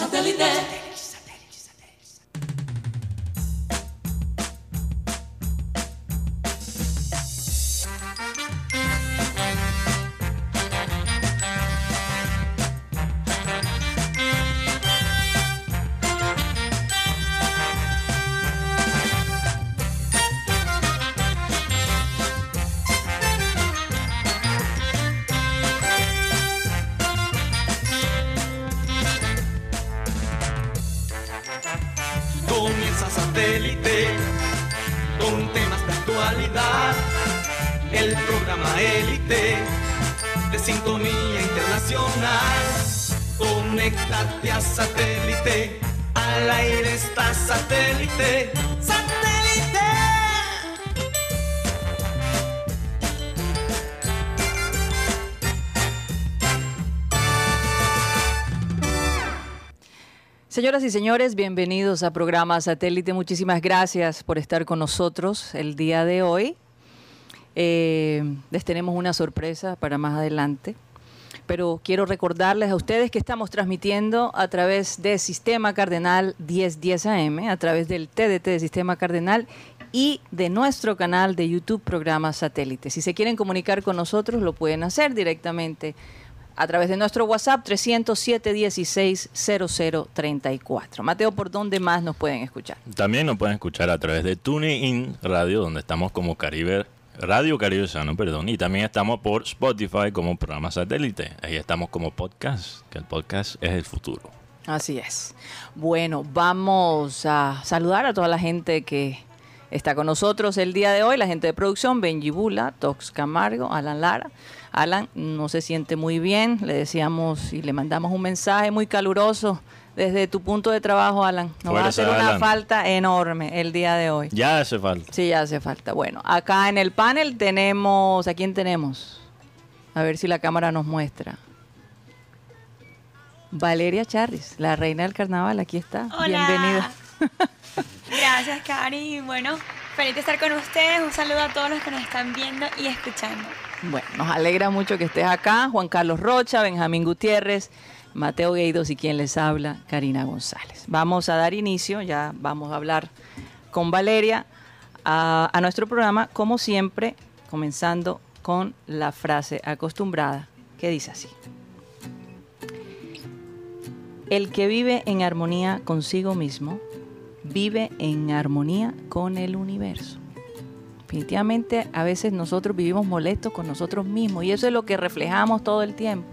Satellite. Señoras y señores, bienvenidos a programa Satélite. Muchísimas gracias por estar con nosotros el día de hoy. Eh, les tenemos una sorpresa para más adelante, pero quiero recordarles a ustedes que estamos transmitiendo a través de Sistema Cardenal 1010 AM, a través del TDT de Sistema Cardenal y de nuestro canal de YouTube Programa Satélite. Si se quieren comunicar con nosotros, lo pueden hacer directamente a través de nuestro WhatsApp 307 16 0034. Mateo, ¿por dónde más nos pueden escuchar? También nos pueden escuchar a través de TuneIn Radio, donde estamos como Caribe, Radio Caribe Sano, perdón. Y también estamos por Spotify como programa satélite. Ahí estamos como podcast, que el podcast es el futuro. Así es. Bueno, vamos a saludar a toda la gente que está con nosotros el día de hoy, la gente de producción, Benji Bula, Tox Camargo, Alan Lara. Alan no se siente muy bien, le decíamos y le mandamos un mensaje muy caluroso desde tu punto de trabajo, Alan. Nos va a hacer una Alan. falta enorme el día de hoy. Ya hace falta. Sí, ya hace falta. Bueno, acá en el panel tenemos, ¿a quién tenemos? A ver si la cámara nos muestra. Valeria Charris, la reina del carnaval, aquí está. Hola. Bienvenida. Gracias, Cari. Y Bueno, feliz de estar con ustedes. Un saludo a todos los que nos están viendo y escuchando. Bueno, nos alegra mucho que estés acá. Juan Carlos Rocha, Benjamín Gutiérrez, Mateo Gueidos y quien les habla, Karina González. Vamos a dar inicio, ya vamos a hablar con Valeria a, a nuestro programa, como siempre, comenzando con la frase acostumbrada que dice así. El que vive en armonía consigo mismo, vive en armonía con el universo. Definitivamente a veces nosotros vivimos molestos con nosotros mismos y eso es lo que reflejamos todo el tiempo.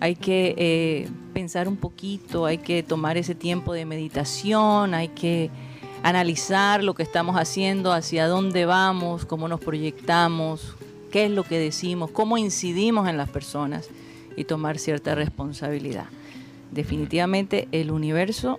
Hay que eh, pensar un poquito, hay que tomar ese tiempo de meditación, hay que analizar lo que estamos haciendo, hacia dónde vamos, cómo nos proyectamos, qué es lo que decimos, cómo incidimos en las personas y tomar cierta responsabilidad. Definitivamente el universo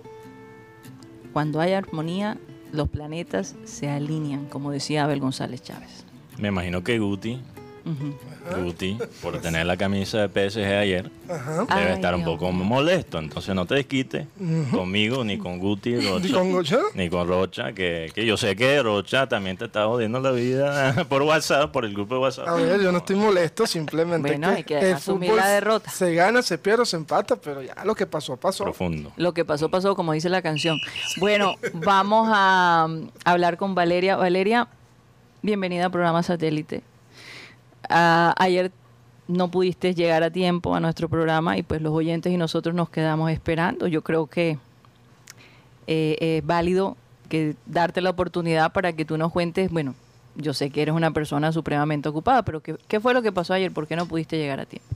cuando hay armonía, los planetas se alinean, como decía Abel González Chávez. Me imagino que Guti, Ujú. Guti, por tener la camisa de PSG ayer, Ajá. debe Ay, estar un poco molesto. Entonces no te desquites conmigo, ni con Guti, Rocha, ¿Y con Gocha? ni con Rocha, que, que yo sé que Rocha también te está jodiendo la vida por WhatsApp, por el grupo de WhatsApp. A ver, yo no estoy molesto, simplemente Bueno, hay que el asumir fútbol la derrota. Se gana, se pierde, se empata, pero ya lo que pasó, pasó. Profundo. Lo que pasó, pasó, como dice la canción. Bueno, vamos a um, hablar con Valeria. Valeria, bienvenida al programa Satélite. Ayer no pudiste llegar a tiempo a nuestro programa y pues los oyentes y nosotros nos quedamos esperando. Yo creo que eh, es válido que darte la oportunidad para que tú nos cuentes, bueno, yo sé que eres una persona supremamente ocupada, pero ¿qué, qué fue lo que pasó ayer? ¿Por qué no pudiste llegar a tiempo?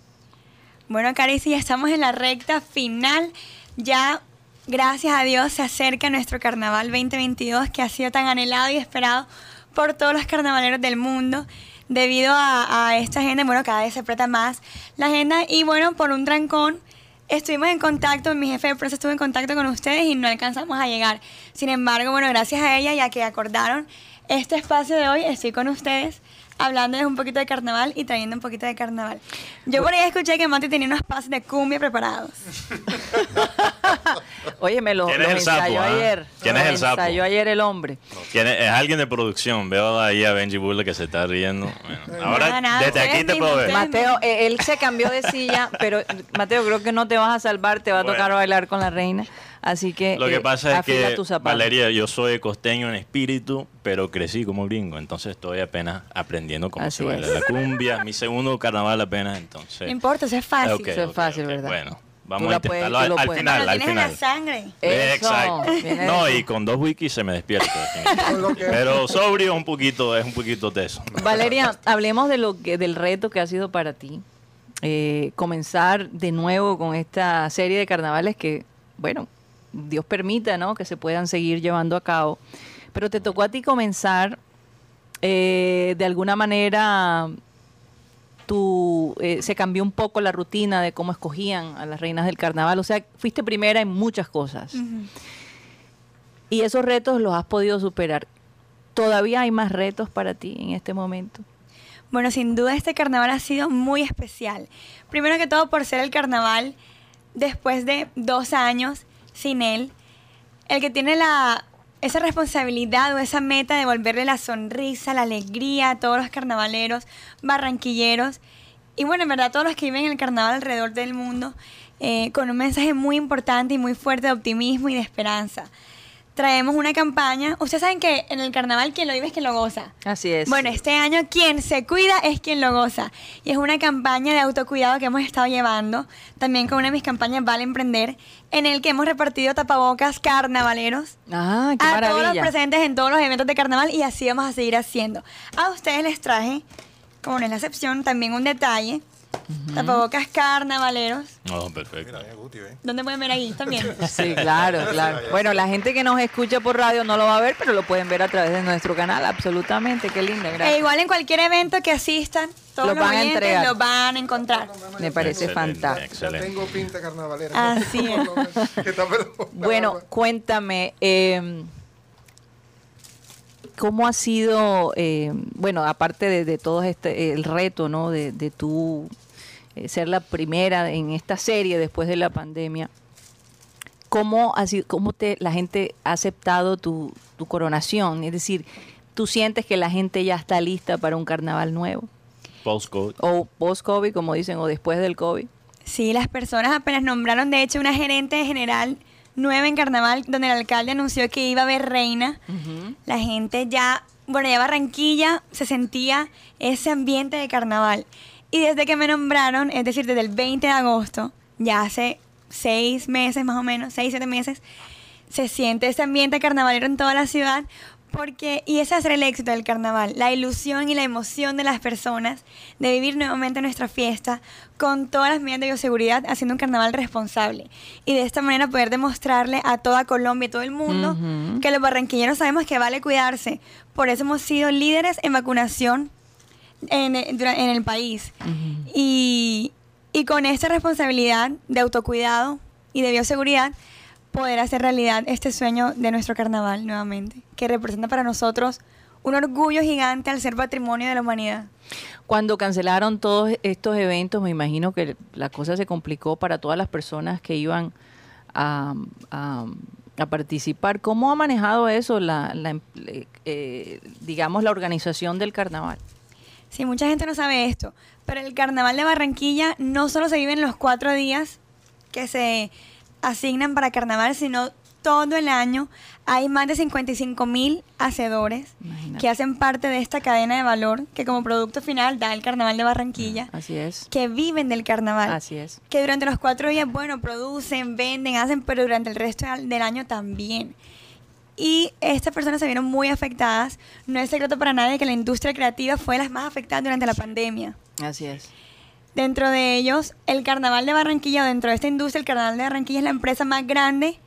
Bueno, Cari, sí, ya estamos en la recta final. Ya, gracias a Dios, se acerca nuestro carnaval 2022 que ha sido tan anhelado y esperado por todos los carnavaleros del mundo. Debido a, a esta agenda, bueno, cada vez se aprieta más la agenda y bueno, por un trancón estuvimos en contacto, mi jefe de prensa estuvo en contacto con ustedes y no alcanzamos a llegar. Sin embargo, bueno, gracias a ella, ya que acordaron este espacio de hoy, estoy con ustedes hablándoles un poquito de carnaval y trayendo un poquito de carnaval. Yo por ahí escuché que Monty tenía unos pases de cumbia preparados. Oye, me lo, ¿Quién es el sapo, ensayó ah? ayer. ¿Quién es el sapo? ensayó ayer el hombre. ¿Quién es? Es alguien de producción. Veo ahí a Benji Buller que se está riendo. Bueno, ahora, Nada, nada, desde aquí te puedo ver. Mateo, eh, él se cambió de silla, pero Mateo, creo que no te vas a salvar, te va a tocar bailar con la reina. Así que, Lo que eh, pasa es que. Valeria, yo soy costeño en espíritu, pero crecí como gringo, entonces estoy apenas aprendiendo cómo Así se baila es. la cumbia. Mi segundo carnaval apenas, entonces. No importa, eso es fácil. Eso es fácil, ¿verdad? Bueno, vamos a puedes- intentarlo tú al, al puedes. final, al tienes en la final. sangre. Eso, Exacto. No, y con dos wikis se me despierta. Pero sobrio un poquito, es un poquito teso. Valeria, hablemos de lo que, del reto que ha sido para ti. Eh, comenzar de nuevo con esta serie de carnavales que, bueno, Dios permita, ¿no? Que se puedan seguir llevando a cabo. Pero te tocó a ti comenzar eh, de alguna manera. Tu, eh, se cambió un poco la rutina de cómo escogían a las reinas del carnaval. O sea, fuiste primera en muchas cosas. Y esos retos los has podido superar. ¿Todavía hay más retos para ti en este momento? Bueno, sin duda este carnaval ha sido muy especial. Primero que todo por ser el carnaval después de dos años sin él. El que tiene la, esa responsabilidad o esa meta de devolverle la sonrisa, la alegría a todos los carnavaleros, barranquilleros y bueno, en verdad todos los que viven el carnaval alrededor del mundo eh, con un mensaje muy importante y muy fuerte de optimismo y de esperanza. Traemos una campaña. Ustedes saben que en el carnaval quien lo vive es quien lo goza. Así es. Bueno, este año quien se cuida es quien lo goza. Y es una campaña de autocuidado que hemos estado llevando, también con una de mis campañas Vale Emprender, en el que hemos repartido tapabocas carnavaleros Ah, qué a todos los maravilla. presentes en todos los eventos de carnaval y así vamos a seguir haciendo. A ustedes les traje, como no es la excepción, también un detalle. Tapabocas carnavaleros. No, perfecto. Eh. ¿Dónde pueden ver ahí también? Sí, claro, claro. Bueno, la gente que nos escucha por radio no lo va a ver, pero lo pueden ver a través de nuestro canal. Absolutamente, qué linda, E gracias. igual en cualquier evento que asistan, todos Lo los van a entregar. lo van a encontrar. Me parece Excelente, fantástico. Ya Excelente. tengo pinta carnavalera. Así es. Bueno, cuéntame, eh, ¿cómo ha sido, eh, bueno, aparte de, de todo este, el reto, ¿no? De, de tú eh, ser la primera en esta serie después de la pandemia, ¿cómo, ha sido, cómo te, la gente ha aceptado tu, tu coronación? Es decir, ¿tú sientes que la gente ya está lista para un carnaval nuevo? Postcode. O post-COVID, como dicen, o después del COVID. Sí, las personas apenas nombraron, de hecho, una gerente general nueva en carnaval, donde el alcalde anunció que iba a haber reina. La gente ya, bueno, ya Barranquilla se sentía ese ambiente de carnaval. Y desde que me nombraron, es decir, desde el 20 de agosto, ya hace seis meses más o menos, seis, siete meses, se siente ese ambiente carnavalero en toda la ciudad. Porque, y ese es el éxito del carnaval, la ilusión y la emoción de las personas de vivir nuevamente nuestra fiesta con todas las medidas de bioseguridad, haciendo un carnaval responsable. Y de esta manera poder demostrarle a toda Colombia y todo el mundo que los barranquilleros sabemos que vale cuidarse. Por eso hemos sido líderes en vacunación en, eh, en el país. y, y con esta responsabilidad de autocuidado y de bioseguridad, poder hacer realidad este sueño de nuestro carnaval nuevamente, que representa para nosotros un orgullo gigante al ser patrimonio de la humanidad. Cuando cancelaron todos estos eventos, me imagino que la cosa se complicó para todas las personas que iban a, a- a participar. ¿Cómo ha manejado eso, la, la eh, digamos, la organización del carnaval? Sí, mucha gente no sabe esto, pero el carnaval de Barranquilla no solo se vive en los cuatro días que se asignan para carnaval, sino todo el año. Hay más de 55 mil hacedores Imagínate. que hacen parte de esta cadena de valor que como producto final da el carnaval de Barranquilla, Así es. que viven del carnaval. Así es. que durante los cuatro días, bueno, producen, venden, hacen, pero durante el resto del año también. Y estas personas se vieron muy afectadas. No es secreto para nadie que la industria creativa fue las más afectadas durante la pandemia. Así es. Dentro de ellos, el Carnaval de Barranquilla, o dentro de esta industria, el Carnaval de Barranquilla es la empresa más grande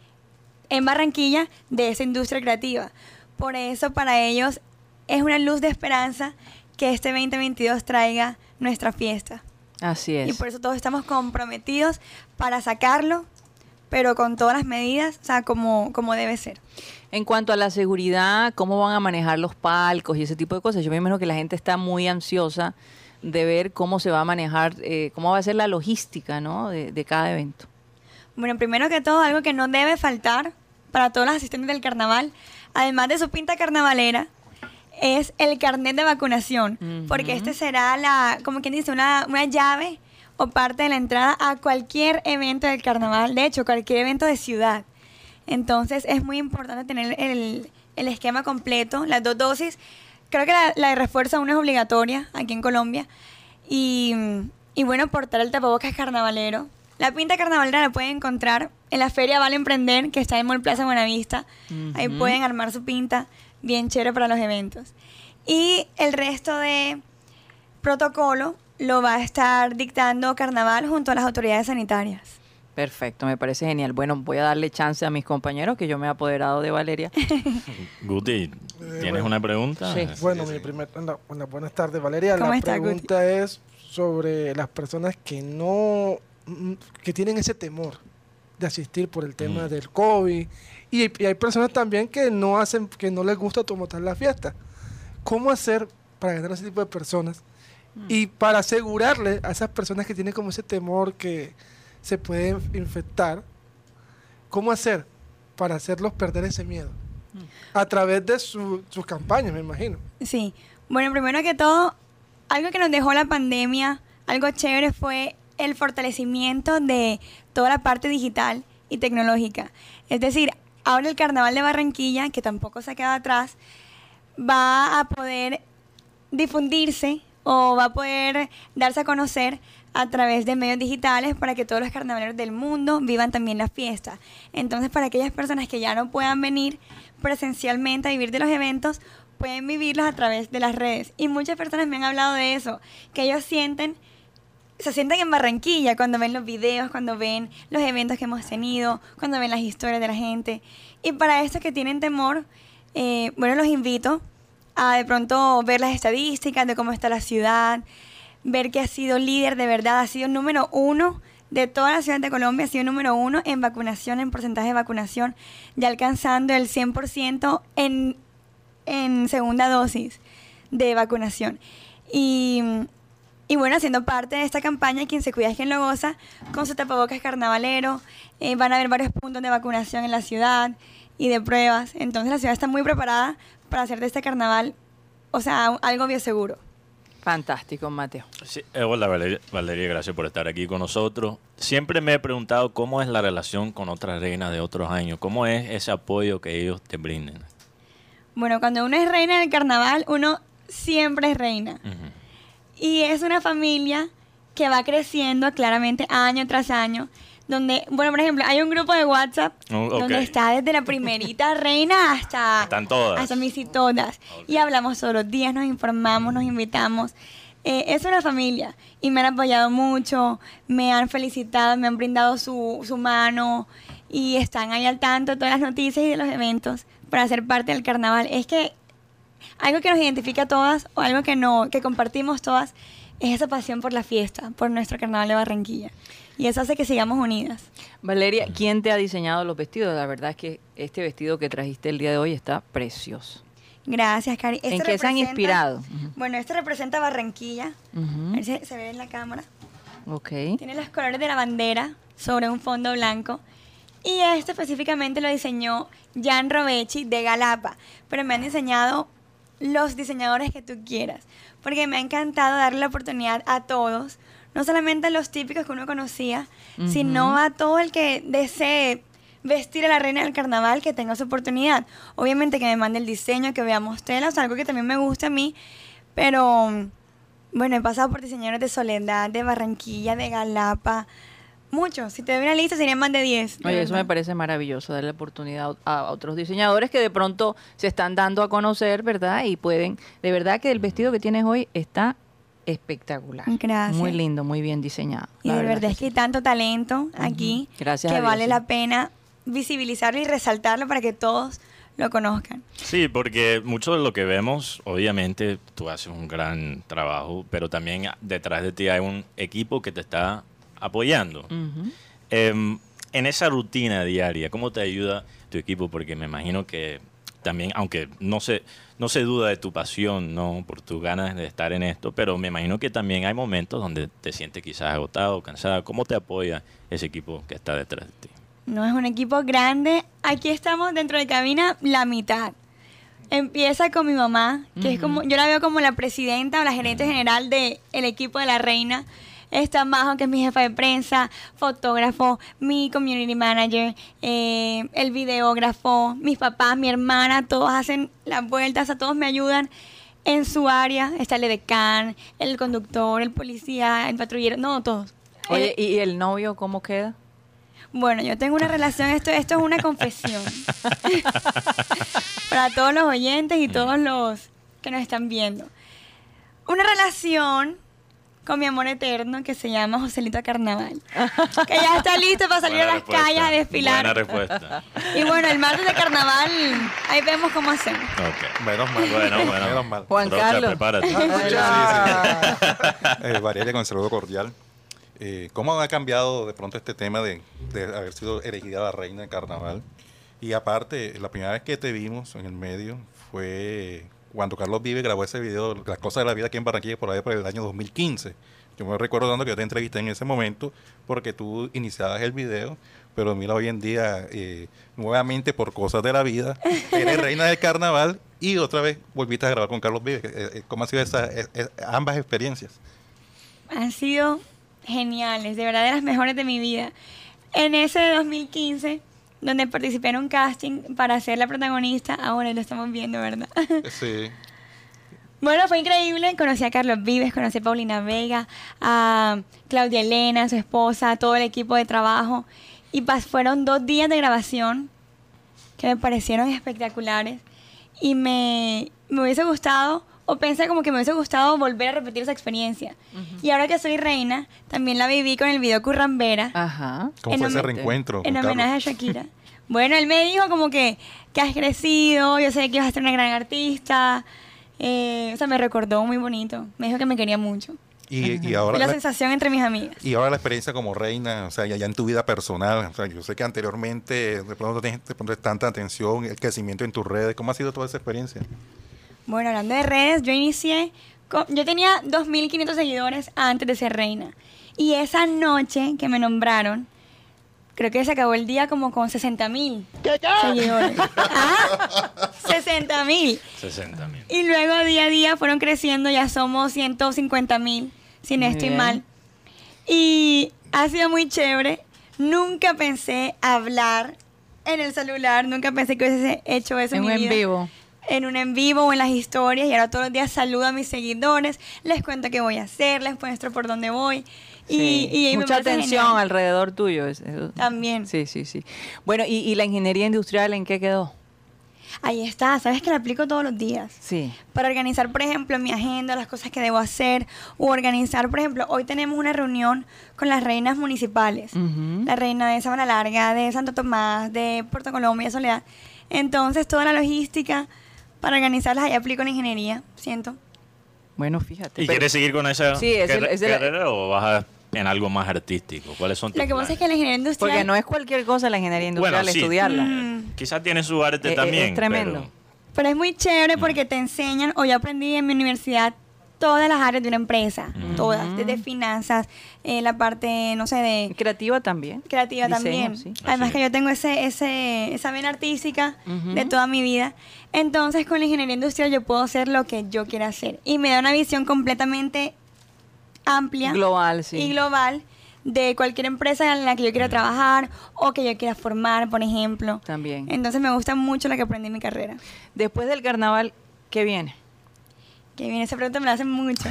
en Barranquilla de esa industria creativa. Por eso, para ellos, es una luz de esperanza que este 2022 traiga nuestra fiesta. Así Y es. por eso todos estamos comprometidos para sacarlo, pero con todas las medidas, o sea, como, como debe ser. En cuanto a la seguridad, ¿cómo van a manejar los palcos y ese tipo de cosas? Yo me imagino que la gente está muy ansiosa de ver cómo se va a manejar, eh, cómo va a ser la logística ¿no? de, de cada evento. Bueno, primero que todo, algo que no debe faltar para todos los asistentes del carnaval, además de su pinta carnavalera, es el carnet de vacunación, porque este será la, como quien dice, una, una llave o parte de la entrada a cualquier evento del carnaval, de hecho, cualquier evento de ciudad. Entonces es muy importante tener el, el esquema completo, las dos dosis. Creo que la, la de refuerzo aún es obligatoria aquí en Colombia. Y, y bueno, portar el tapabocas carnavalero. La pinta carnavalera la pueden encontrar en la Feria Vale Emprender, que está en Mall Plaza Buenavista. Ahí pueden armar su pinta bien chévere para los eventos. Y el resto de protocolo lo va a estar dictando Carnaval junto a las autoridades sanitarias. Perfecto, me parece genial. Bueno, voy a darle chance a mis compañeros que yo me he apoderado de Valeria. Guti, ¿tienes bueno. una pregunta? Sí. Bueno, mi primer, buenas tardes, Valeria. ¿Cómo la está, Guti? pregunta es sobre las personas que no, mm, que tienen ese temor de asistir por el tema Mm. del COVID. Y, y hay personas también que no hacen, que no les gusta tomar la fiesta. ¿Cómo hacer para ganar a ese tipo de personas? Y para asegurarle a esas personas que tienen como ese temor que se pueden infectar, ¿cómo hacer para hacerlos perder ese miedo? A través de su- sus campañas, me imagino. Sí. Bueno, primero que todo, algo que nos dejó la pandemia, algo chévere fue el fortalecimiento de toda la parte digital y tecnológica. Es decir, ahora el Carnaval de Barranquilla, que tampoco se ha quedado atrás, va a poder difundirse o va a poder darse a conocer a través de medios digitales para que todos los carnavaleros del mundo vivan también la fiesta. Entonces, para aquellas personas que ya no puedan venir presencialmente a vivir de los eventos, pueden vivirlos a través de las redes. Y muchas personas me han hablado de eso, que ellos sienten se sienten en Barranquilla cuando ven los videos, cuando ven los eventos que hemos tenido, cuando ven las historias de la gente. Y para estos que tienen temor, eh, bueno, los invito a de pronto ver las estadísticas de cómo está la ciudad, ver que ha sido líder de verdad, ha sido número uno de toda la ciudad de Colombia, ha sido número uno en vacunación, en porcentaje de vacunación, ya alcanzando el 100% en, en segunda dosis de vacunación. Y, y bueno, haciendo parte de esta campaña, quien se cuida es quien lo goza, con su tapabocas carnavalero, eh, van a haber varios puntos de vacunación en la ciudad y de pruebas. Entonces la ciudad está muy preparada para hacer de este carnaval, o sea, algo bioseguro. Fantástico, Mateo. Sí, eh, hola Valeria, Valeria, gracias por estar aquí con nosotros. Siempre me he preguntado cómo es la relación con otras reinas de otros años, cómo es ese apoyo que ellos te brinden. Bueno, cuando uno es reina del carnaval, uno siempre es reina. Y es una familia que va creciendo claramente año tras año. Donde, bueno, por ejemplo, hay un grupo de WhatsApp Oh, donde está desde la primerita reina hasta, Están todas. hasta mis y todas. Y Ok. hablamos todos los días, nos informamos, nos invitamos. Eh, es una familia y me han apoyado mucho, me han felicitado, me han brindado su, su mano y están ahí al tanto de todas las noticias y de los eventos para ser parte del carnaval. Es que algo que nos identifica a todas o algo que no que compartimos todas es esa pasión por la fiesta, por nuestro carnaval de Barranquilla. Y eso hace que sigamos unidas. Valeria, ¿quién te ha diseñado los vestidos? La verdad es que este vestido que trajiste el día de hoy está precioso. Gracias, Cari. ¿En Este qué se han inspirado? Bueno, este representa Barranquilla. A ver si se ve en la cámara. Ok. Tiene los colores de la bandera sobre un fondo blanco. Y este específicamente lo diseñó Jan Rovechi de Galapa. Pero me han diseñado los diseñadores que tú quieras. Porque me ha encantado darle la oportunidad a todos. No solamente a los típicos que uno conocía, sino a todo el que desee vestir a la reina del carnaval que tenga su oportunidad. Obviamente que me mande el diseño, que veamos telas, algo que también me gusta a mí. Pero bueno, he pasado por diseñadores de Soledad, de Barranquilla, de Galapa. Muchos. Si te doy una lista, serían más de 10. de Oye, eso me parece maravilloso, darle oportunidad a, a otros diseñadores que de pronto se están dando a conocer, ¿verdad? Y pueden, de verdad que el vestido que tienes hoy está espectacular. Gracias. Muy lindo, muy bien diseñado. Y la de verdad es que hay tanto talento aquí Gracias que vale la pena visibilizarlo y resaltarlo para que todos lo conozcan. Sí, porque mucho de lo que vemos, obviamente tú haces un gran trabajo, pero también detrás de ti hay un equipo que te está apoyando. Em, en esa rutina diaria, ¿cómo te ayuda tu equipo? Porque me imagino que también, aunque no se, no se duda de tu pasión, no por tus ganas de estar en esto, pero me imagino que también hay momentos donde te sientes quizás agotado, cansada. ¿Cómo te apoya ese equipo que está detrás de ti? No es un equipo grande. Aquí estamos dentro de cabina la mitad. Empieza con mi mamá, que es como, yo la veo como la presidenta o la gerente general del equipo de la reina. Está Majo, que es mi jefa de prensa, fotógrafo, mi community manager, eh, el videógrafo, mis papás, mi hermana, todos hacen las vueltas, a todos me ayudan en su área. Está el decán, el conductor, el policía, el patrullero, no, todos. Oye, Eh, ¿y el novio cómo queda? bueno, yo tengo una relación, esto, esto es una confesión. Para todos los oyentes y todos los que nos están viendo. Una relación con mi amor eterno que se llama Joselito Carnaval. Que ya está listo para salir Buena a las respuesta, calles a desfilar. Buena respuesta. Y bueno, el martes de carnaval, ahí vemos cómo hacemos. Ok. Menos mal. Bueno, bueno. Menos mal. Juan Rocha, Carlos. prepárate. Eh, Valeria, con el saludo cordial. Eh, ¿Cómo ha cambiado de pronto este tema de, de haber sido elegida la reina del carnaval? Y aparte, la primera vez que te vimos en el medio fue cuando Carlos Vive grabó ese video, Las cosas de la vida aquí en Barranquilla, por ahí por el año 2015. Yo me recuerdo dando que yo te entrevisté en ese momento porque tú iniciabas el video, pero mira, hoy en día, eh, nuevamente por cosas de la vida, eres reina del carnaval y otra vez volviste a grabar con Carlos Vive. Eh, eh, ¿Cómo han sido esas, ambas experiencias? Han sido geniales, de verdad de las mejores de mi vida. En ese 2015, donde participé en un casting para ser la protagonista, ahora lo estamos viendo, ¿verdad? Sí. Bueno, fue increíble. Conocí a Carlos Vives, conocí a Paulina Vega, a Claudia Elena, su esposa, a todo el equipo de trabajo. Y pas- fueron dos días de grabación que me parecieron espectaculares. Y me, me hubiese gustado, o pensé como que me hubiese gustado volver a repetir esa experiencia. Y ahora que soy reina, también la viví con el video Currambera Ajá. ¿Cómo En fue ese reencuentro? en homenaje a Shakira. Bueno, él me dijo como que, que has crecido, yo sé que vas a ser una gran artista. Eh, o sea, me recordó muy bonito. Me dijo que me quería mucho. Y, y ahora la la, sensación entre mis amigas. y ahora la experiencia como reina, o sea, ya, ya en tu vida personal, o sea, yo sé que anteriormente de pronto tienes tanta atención, el crecimiento en tus redes, ¿cómo ha sido toda esa experiencia? Bueno, hablando de redes, yo inicié, con- yo tenía 2.500 seguidores antes de ser reina. Y esa noche que me nombraron, creo que se acabó el día como con 60.000 seguidores. ah, 60.000. 60 mil. Y luego día a día fueron creciendo, ya somos 150 mil, si no Muy estoy bien. mal. Y ha sido muy chévere. Nunca pensé hablar en el celular, nunca pensé que hubiese hecho eso en, En mi vida. vivo. En un en vivo o en las historias. Y ahora todos los días saludo a mis seguidores, les cuento qué voy a hacer, les muestro por dónde voy. Y, Sí. y me Mucha atención genial. alrededor tuyo. eso- También. Sí, sí, sí. Bueno, ¿y, y la ingeniería industrial en qué quedó? Ahí está, sabes que la aplico todos los días. Sí. para organizar, por ejemplo, mi agenda, las cosas que debo hacer, o organizar, por ejemplo, hoy tenemos una reunión con las reinas municipales, la reina de Sabana Larga, de Santo Tomás, de Puerto Colombia, Soledad. Entonces, toda la logística para organizarlas, ahí aplico en ingeniería, siento. Bueno, fíjate. ¿Y pero- quieres seguir con esa Sí, ese- carrera o vas a- en algo más artístico? ¿Cuáles son tus Lo que pasa es que la ingeniería industrial... Porque no es cualquier cosa la ingeniería industrial, Bueno, sí. estudiarla. Mm. Quizás tiene su arte Eh, eh, también. es tremendo. pero- Pero es muy chévere porque te enseñan, o yo aprendí en mi universidad, todas las áreas de una empresa, todas, desde finanzas, eh, la parte, no sé, de Creativa también. creativa Diseño, también. sí. Además que yo tengo ese, ese, esa vena artística de toda mi vida. Entonces con la ingeniería industrial yo puedo hacer lo que yo quiera hacer. Y me da una visión completamente amplia Global, sí. y global de cualquier empresa en la que yo quiera trabajar o que yo quiera formar, por ejemplo. También. Entonces me gusta mucho lo que aprendí en mi carrera. Después del carnaval, ¿qué viene? Que bien, esa pregunta me la hacen mucho.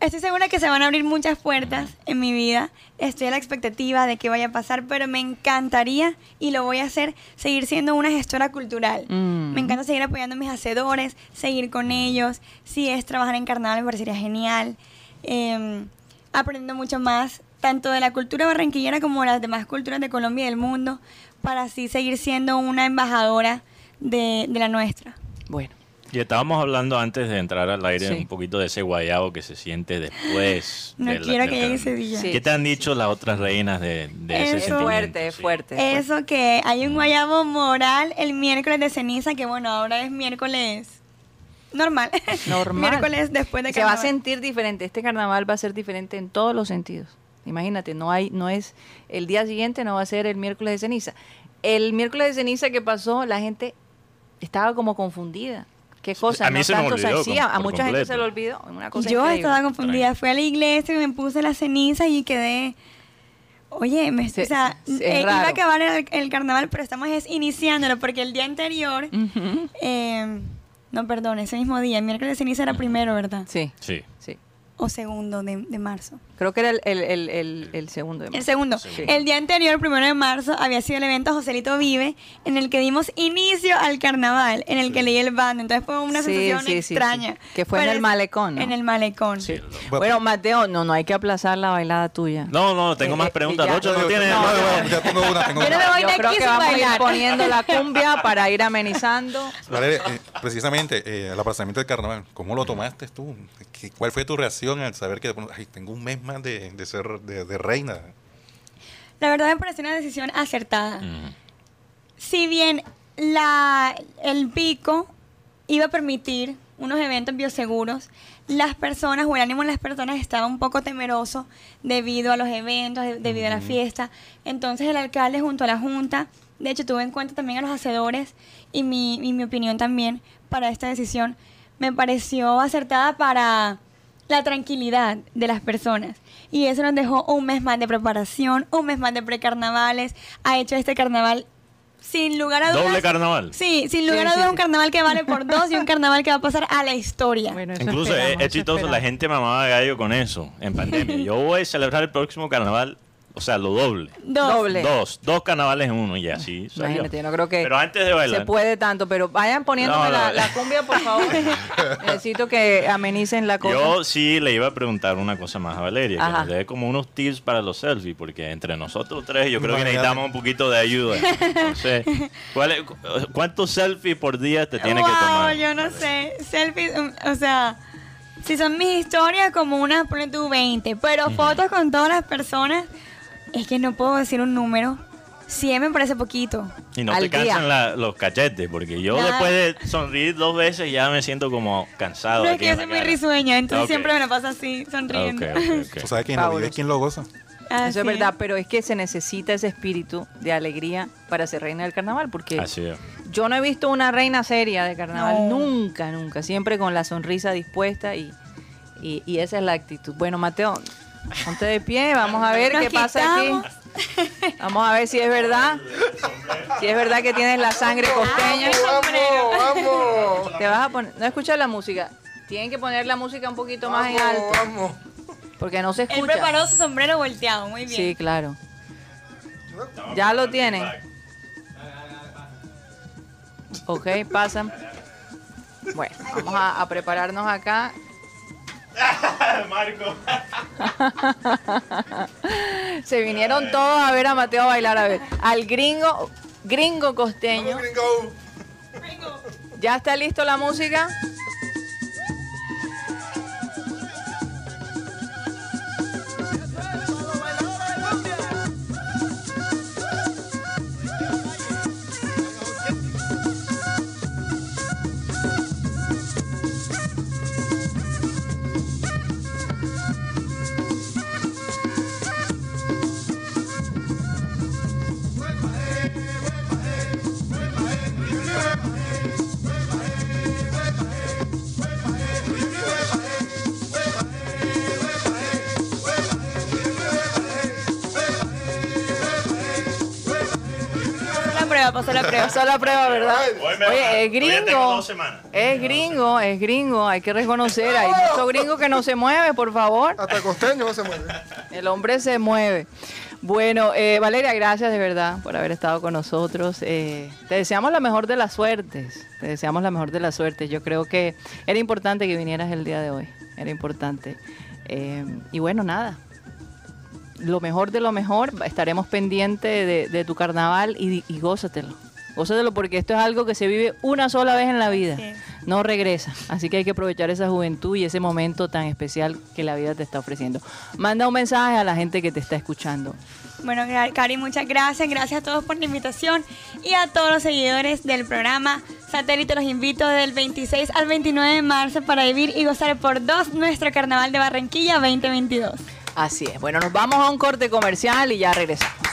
Estoy segura que se van a abrir muchas puertas en mi vida. Estoy a la expectativa de que vaya a pasar, pero me encantaría, y lo voy a hacer, seguir siendo una gestora cultural. Mm. Me encanta seguir apoyando a mis hacedores, seguir con ellos. Si es trabajar en carnaval, me parecería genial. Eh, aprendiendo mucho más, tanto de la cultura barranquillera como de las demás culturas de Colombia y del mundo, para así seguir siendo una embajadora de, de la nuestra. Bueno, Y estábamos hablando antes de entrar al aire Sí. un poquito de ese guayabo que se siente después. No del- quiero que llegue carnaval. ese día. Sí. ¿Qué te han dicho las otras reinas de, de ese Eso- Es sentimiento? fuerte, fuerte. es fuerte. Eso que hay un guayabo moral el miércoles de ceniza, que bueno, ahora es miércoles normal. Normal. miércoles después de se va a carnaval. sentir diferente. Este carnaval va a ser diferente en todos los sentidos. Imagínate, no hay, no es el día siguiente, no va a ser el miércoles de ceniza. El miércoles de ceniza que pasó, la gente estaba como confundida. ¿Qué cosa? a mí no se me tanto olvidó hacía. com- A por mucha gente se completo. le olvidó. Una cosa Yo increíble. estaba confundida. Fui a la iglesia y me puse la ceniza y quedé. Oye, me, Sí, o sea, sí, es eh, iba a acabar el, el carnaval, pero estamos es iniciándolo porque el día anterior. Ujú. eh, no, perdón, ese mismo día. El miércoles de ceniza era primero, ¿verdad? Sí, Sí. sí. O segundo de, de marzo. Creo que era el, el, el, el- el segundo de El marzo. segundo. Sí. El día anterior, primero de marzo, había sido el evento Joselito Vive, en el que dimos inicio al carnaval, en el que leí el bando. Entonces fue una Sí, sensación sí, sí, sí. extraña. Que fue en el malecón, ¿no? En el malecón. Sí. Bueno, Mateo, no, no hay que aplazar la bailada tuya. No, no, tengo Eh, más eh, preguntas. ya. Rocho no yo- tiene. no, no, no, no. ya tengo una, tengo Yo no me voy Yo de creo aquí que sin vamos a ir poniendo la cumbia para ir amenizando. Eh, precisamente eh, el aplazamiento del carnaval, ¿cómo lo tomaste tú? ¿Qué- ¿Cuál fue tu reacción al saber que ay, tengo un mes más de, de ser de, de reina? La verdad me pareció una decisión acertada. Mm. Si bien la, el pico iba a permitir unos eventos bioseguros, las personas o el ánimo de las personas estaba un poco temeroso debido a los eventos, de- debido a la fiesta. Entonces el alcalde junto a la junta, de hecho tuve en cuenta también a los hacedores y mi, y mi opinión también para esta decisión, me pareció acertada para la tranquilidad de las personas. Y eso nos dejó un mes más de preparación, un mes más de precarnavales. Ha hecho este carnaval sin lugar a dudas. Doble carnaval. Sí, sin lugar Sí, a dudas sí. un carnaval que vale por dos y un carnaval que va a pasar a la historia. Bueno, Incluso es, esperamos, es eso chistoso, la gente mamaba gallo con eso en pandemia. Yo voy a celebrar el próximo carnaval, o sea, lo doble. Dos. Doble. Dos, dos carnavales en uno y así. salió. Imagínate, yo no creo que Pero antes de bailar. se puede tanto, pero vayan poniéndome No, no, la, cumbia, por favor. Necesito que amenicen la cosa. Yo sí le iba a preguntar una cosa más a Valeria, que Ajá. nos dé como unos tips para los selfies, porque entre nosotros tres yo creo que necesitamos un poquito de ayuda. Entonces, ¿cuál es- cu- ¿cuántos selfies por día te tienes que Wow, tomar? yo no sé. Selfies, um, o sea, si son mis historias, como unas, ponle tú 20. Pero fotos con todas las personas, es que no puedo decir un número. 100 me parece poquito. Y no al te cansan la- los cachetes, porque yo Nada. después de sonreír dos veces ya me siento como cansado. No es que yo soy muy risueña, entonces siempre me la paso así, sonriendo. Ok, ok, ok. ¿Tú sabes quién lo vive y Fabuloso. quién lo goza? Así Eso es verdad, pero es que se necesita ese espíritu de alegría para ser reina del carnaval, porque Así es. yo no he visto una reina seria de carnaval, No. nunca, nunca, siempre con la sonrisa dispuesta y, y, y esa es la actitud. Bueno, Mateo, ponte de pie, vamos a ver Nos qué pasa aquí. Vamos a ver si es verdad, si es verdad que tienes la sangre costeña. ¡Vamos, vamos! Te vas a poner, no escuchas la música, tienen que poner la música un poquito más en alto, Vamos, porque no se Él escucha. preparó su sombrero volteado, muy bien. Sí, claro. Ya lo tienen. Ok, pasan. Bueno, vamos a, a prepararnos acá. Marco. Se vinieron todos a ver a Mateo bailar, a ver. Al gringo, gringo costeño. gringo. ¿Ya está listo la música? Pasó la prueba, prueba. Pasó la prueba, ¿verdad? Oye, es gringo. Es gringo, es gringo. Hay que reconocer. Hay mucho gringo que no se mueve, por favor. Hasta el costeño no se mueve. El hombre se mueve. Bueno, eh, Valeria, gracias de verdad por haber estado con nosotros. Eh, te deseamos la mejor de las suertes. Te deseamos la mejor de las suertes. Yo creo que era importante que vinieras el día de hoy. Era importante. Eh, y bueno, nada. Lo mejor de lo mejor. Estaremos pendientes de, de tu carnaval y, y gózatelo. Gózatelo porque esto es algo que se vive una sola vez en la vida. Sí. no regresa. Así que hay que aprovechar esa juventud y ese momento tan especial que la vida te está ofreciendo. Manda un mensaje a la gente que te está escuchando. Bueno, Cari, muchas gracias. Gracias a todos por la invitación y a todos los seguidores del programa Satélite. Los invito del 26 al 29 de marzo para vivir y gozar por dos nuestro Carnaval de Barranquilla 2022. Así es. Bueno, nos vamos a un corte comercial y ya regresamos.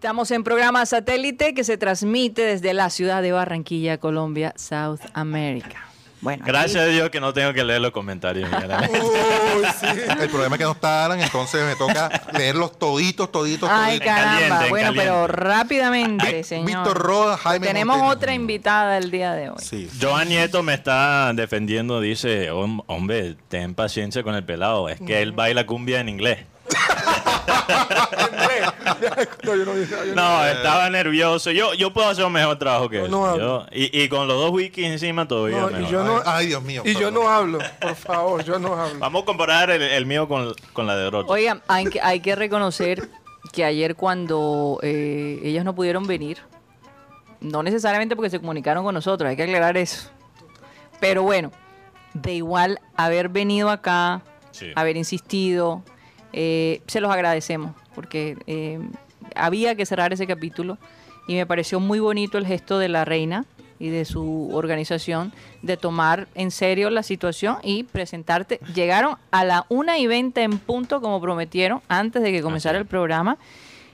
Estamos en programa satélite que se transmite desde la ciudad de Barranquilla, Colombia, South America. Bueno, aquí- Gracias a Dios que no tengo que leer los comentarios. mira. Uy, sí. El problema es que no está Alan, entonces me toca leerlos toditos, toditos, Ay, toditos. caramba. caliente, en bueno, caliente. pero rápidamente, Ay, señor. Víctor Roda, Jaime Tenemos Montero. otra invitada el día de hoy. Sí. Joan Nieto me está defendiendo, dice, "Hom- hombre, ten paciencia con el pelado, es que él baila cumbia en inglés. no, yo no dije. yo No, estaba nervioso. Yo, yo puedo hacer un mejor trabajo que no. Yo- y, y con los dos wikis encima todavía No, y yo no- Ay, Dios mío. Y yo no hablo, por favor, yo no hablo. Vamos a comparar el, el mío con, con la de Rocha. Oigan, hay que, hay que reconocer que ayer cuando eh, ellas no pudieron venir, no necesariamente porque se comunicaron con nosotros, hay que aclarar eso. Pero bueno, de igual haber venido acá, Sí. haber insistido, eh, se los agradecemos, porque eh, había que cerrar ese capítulo y me pareció muy bonito el gesto de la reina y de su organización de tomar en serio la situación y presentarte. Llegaron a la 1 y 20 en punto como prometieron antes de que comenzara el programa.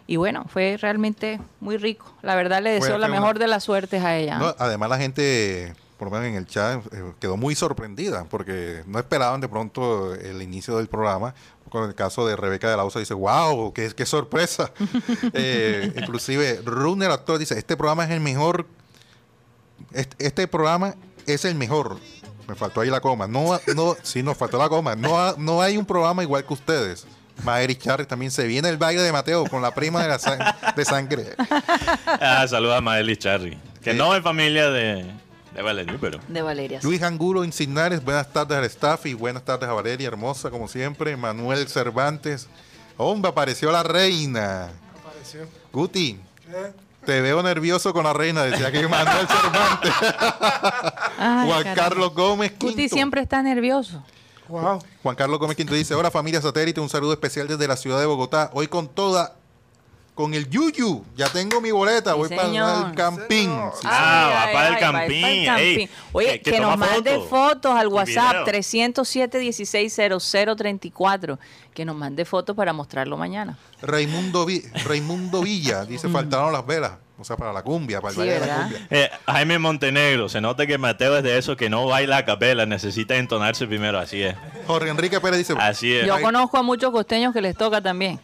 Y bueno, fue realmente muy rico. La verdad le deseo la una- mejor de las suertes a ella. No, además la gente, por lo menos en el chat, eh, quedó muy sorprendida porque no esperaban de pronto el inicio del programa. Con el caso de Rebeca de la Osa dice, wow, qué, qué sorpresa. Eh, inclusive Runner Actor dice, este programa es el mejor, este, este programa es el mejor. Me faltó ahí la coma. No, no, sí, nos faltó la coma. No, no hay un programa igual que ustedes. Maeri Charri también se viene el baile de Mateo con la prima de, la san- de sangre. Ah, saluda a Madeline Charry, que Sí. no es familia de, de Valerio, pero... De Valeria. Luis Angulo Insignares, buenas tardes al staff y buenas tardes a Valeria, hermosa como siempre. Manuel Cervantes, hombre, apareció la reina. Apareció. Guti, te veo nervioso con la reina, decía que Manuel Cervantes. Ay, Juan. Carlos Gómez Quinto. siempre está nervioso. Wow. Juan Carlos Gómez Quinto dice, hola familia satélite, un saludo especial desde la ciudad de Bogotá. Hoy con toda, con el Yuyu. Ya tengo mi boleta, Sí, voy para el campín. Sí, Ah, va Ay, para el va campín. para el campín. Ey, Oye, que- que, que nos mande fotos fotos al WhatsApp video. 307 160034 Que nos mande fotos para mostrarlo mañana. Raimundo, Vi- Raimundo Villa dice, faltaron las velas. O sea, para la cumbia, para el Sí, baile de la cumbia. Eh, Jaime Montenegro, se nota que Mateo es de esos que no baila a capela, necesita entonarse primero, así es. Jorge Enrique Pérez dice, Así es. Yo conozco a muchos costeños que les toca también.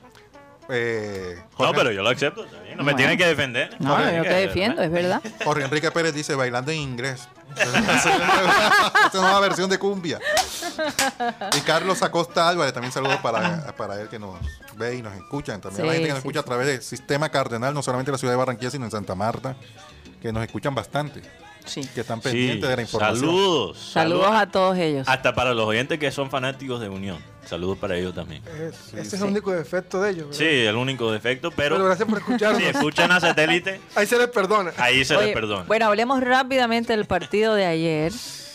Eh, No, pero yo lo acepto, no me tienen que defender. No, yo te defiendo, es verdad. Jorge Enrique Pérez dice bailando en inglés. Esa es una versión de cumbia. Y Carlos Acosta Álvarez, también saludos para, para él que nos ve y nos escuchan. También a la Sí, gente que nos sí, escucha a través del sistema cardenal, no solamente en la ciudad de Barranquilla, sino en Santa Marta, que nos escuchan bastante, Sí. que están Sí, pendientes de la información. saludos. Saludos a todos ellos. Hasta para los oyentes que son fanáticos de Unión. Saludos para ellos también. Es- ese es el único defecto de ellos. ¿verdad? Sí, el único defecto, pero, Pero gracias por escucharnos. si escuchan a satélite, Ahí se les perdona. ahí se Oye, les perdona. Bueno, hablemos rápidamente del partido de ayer.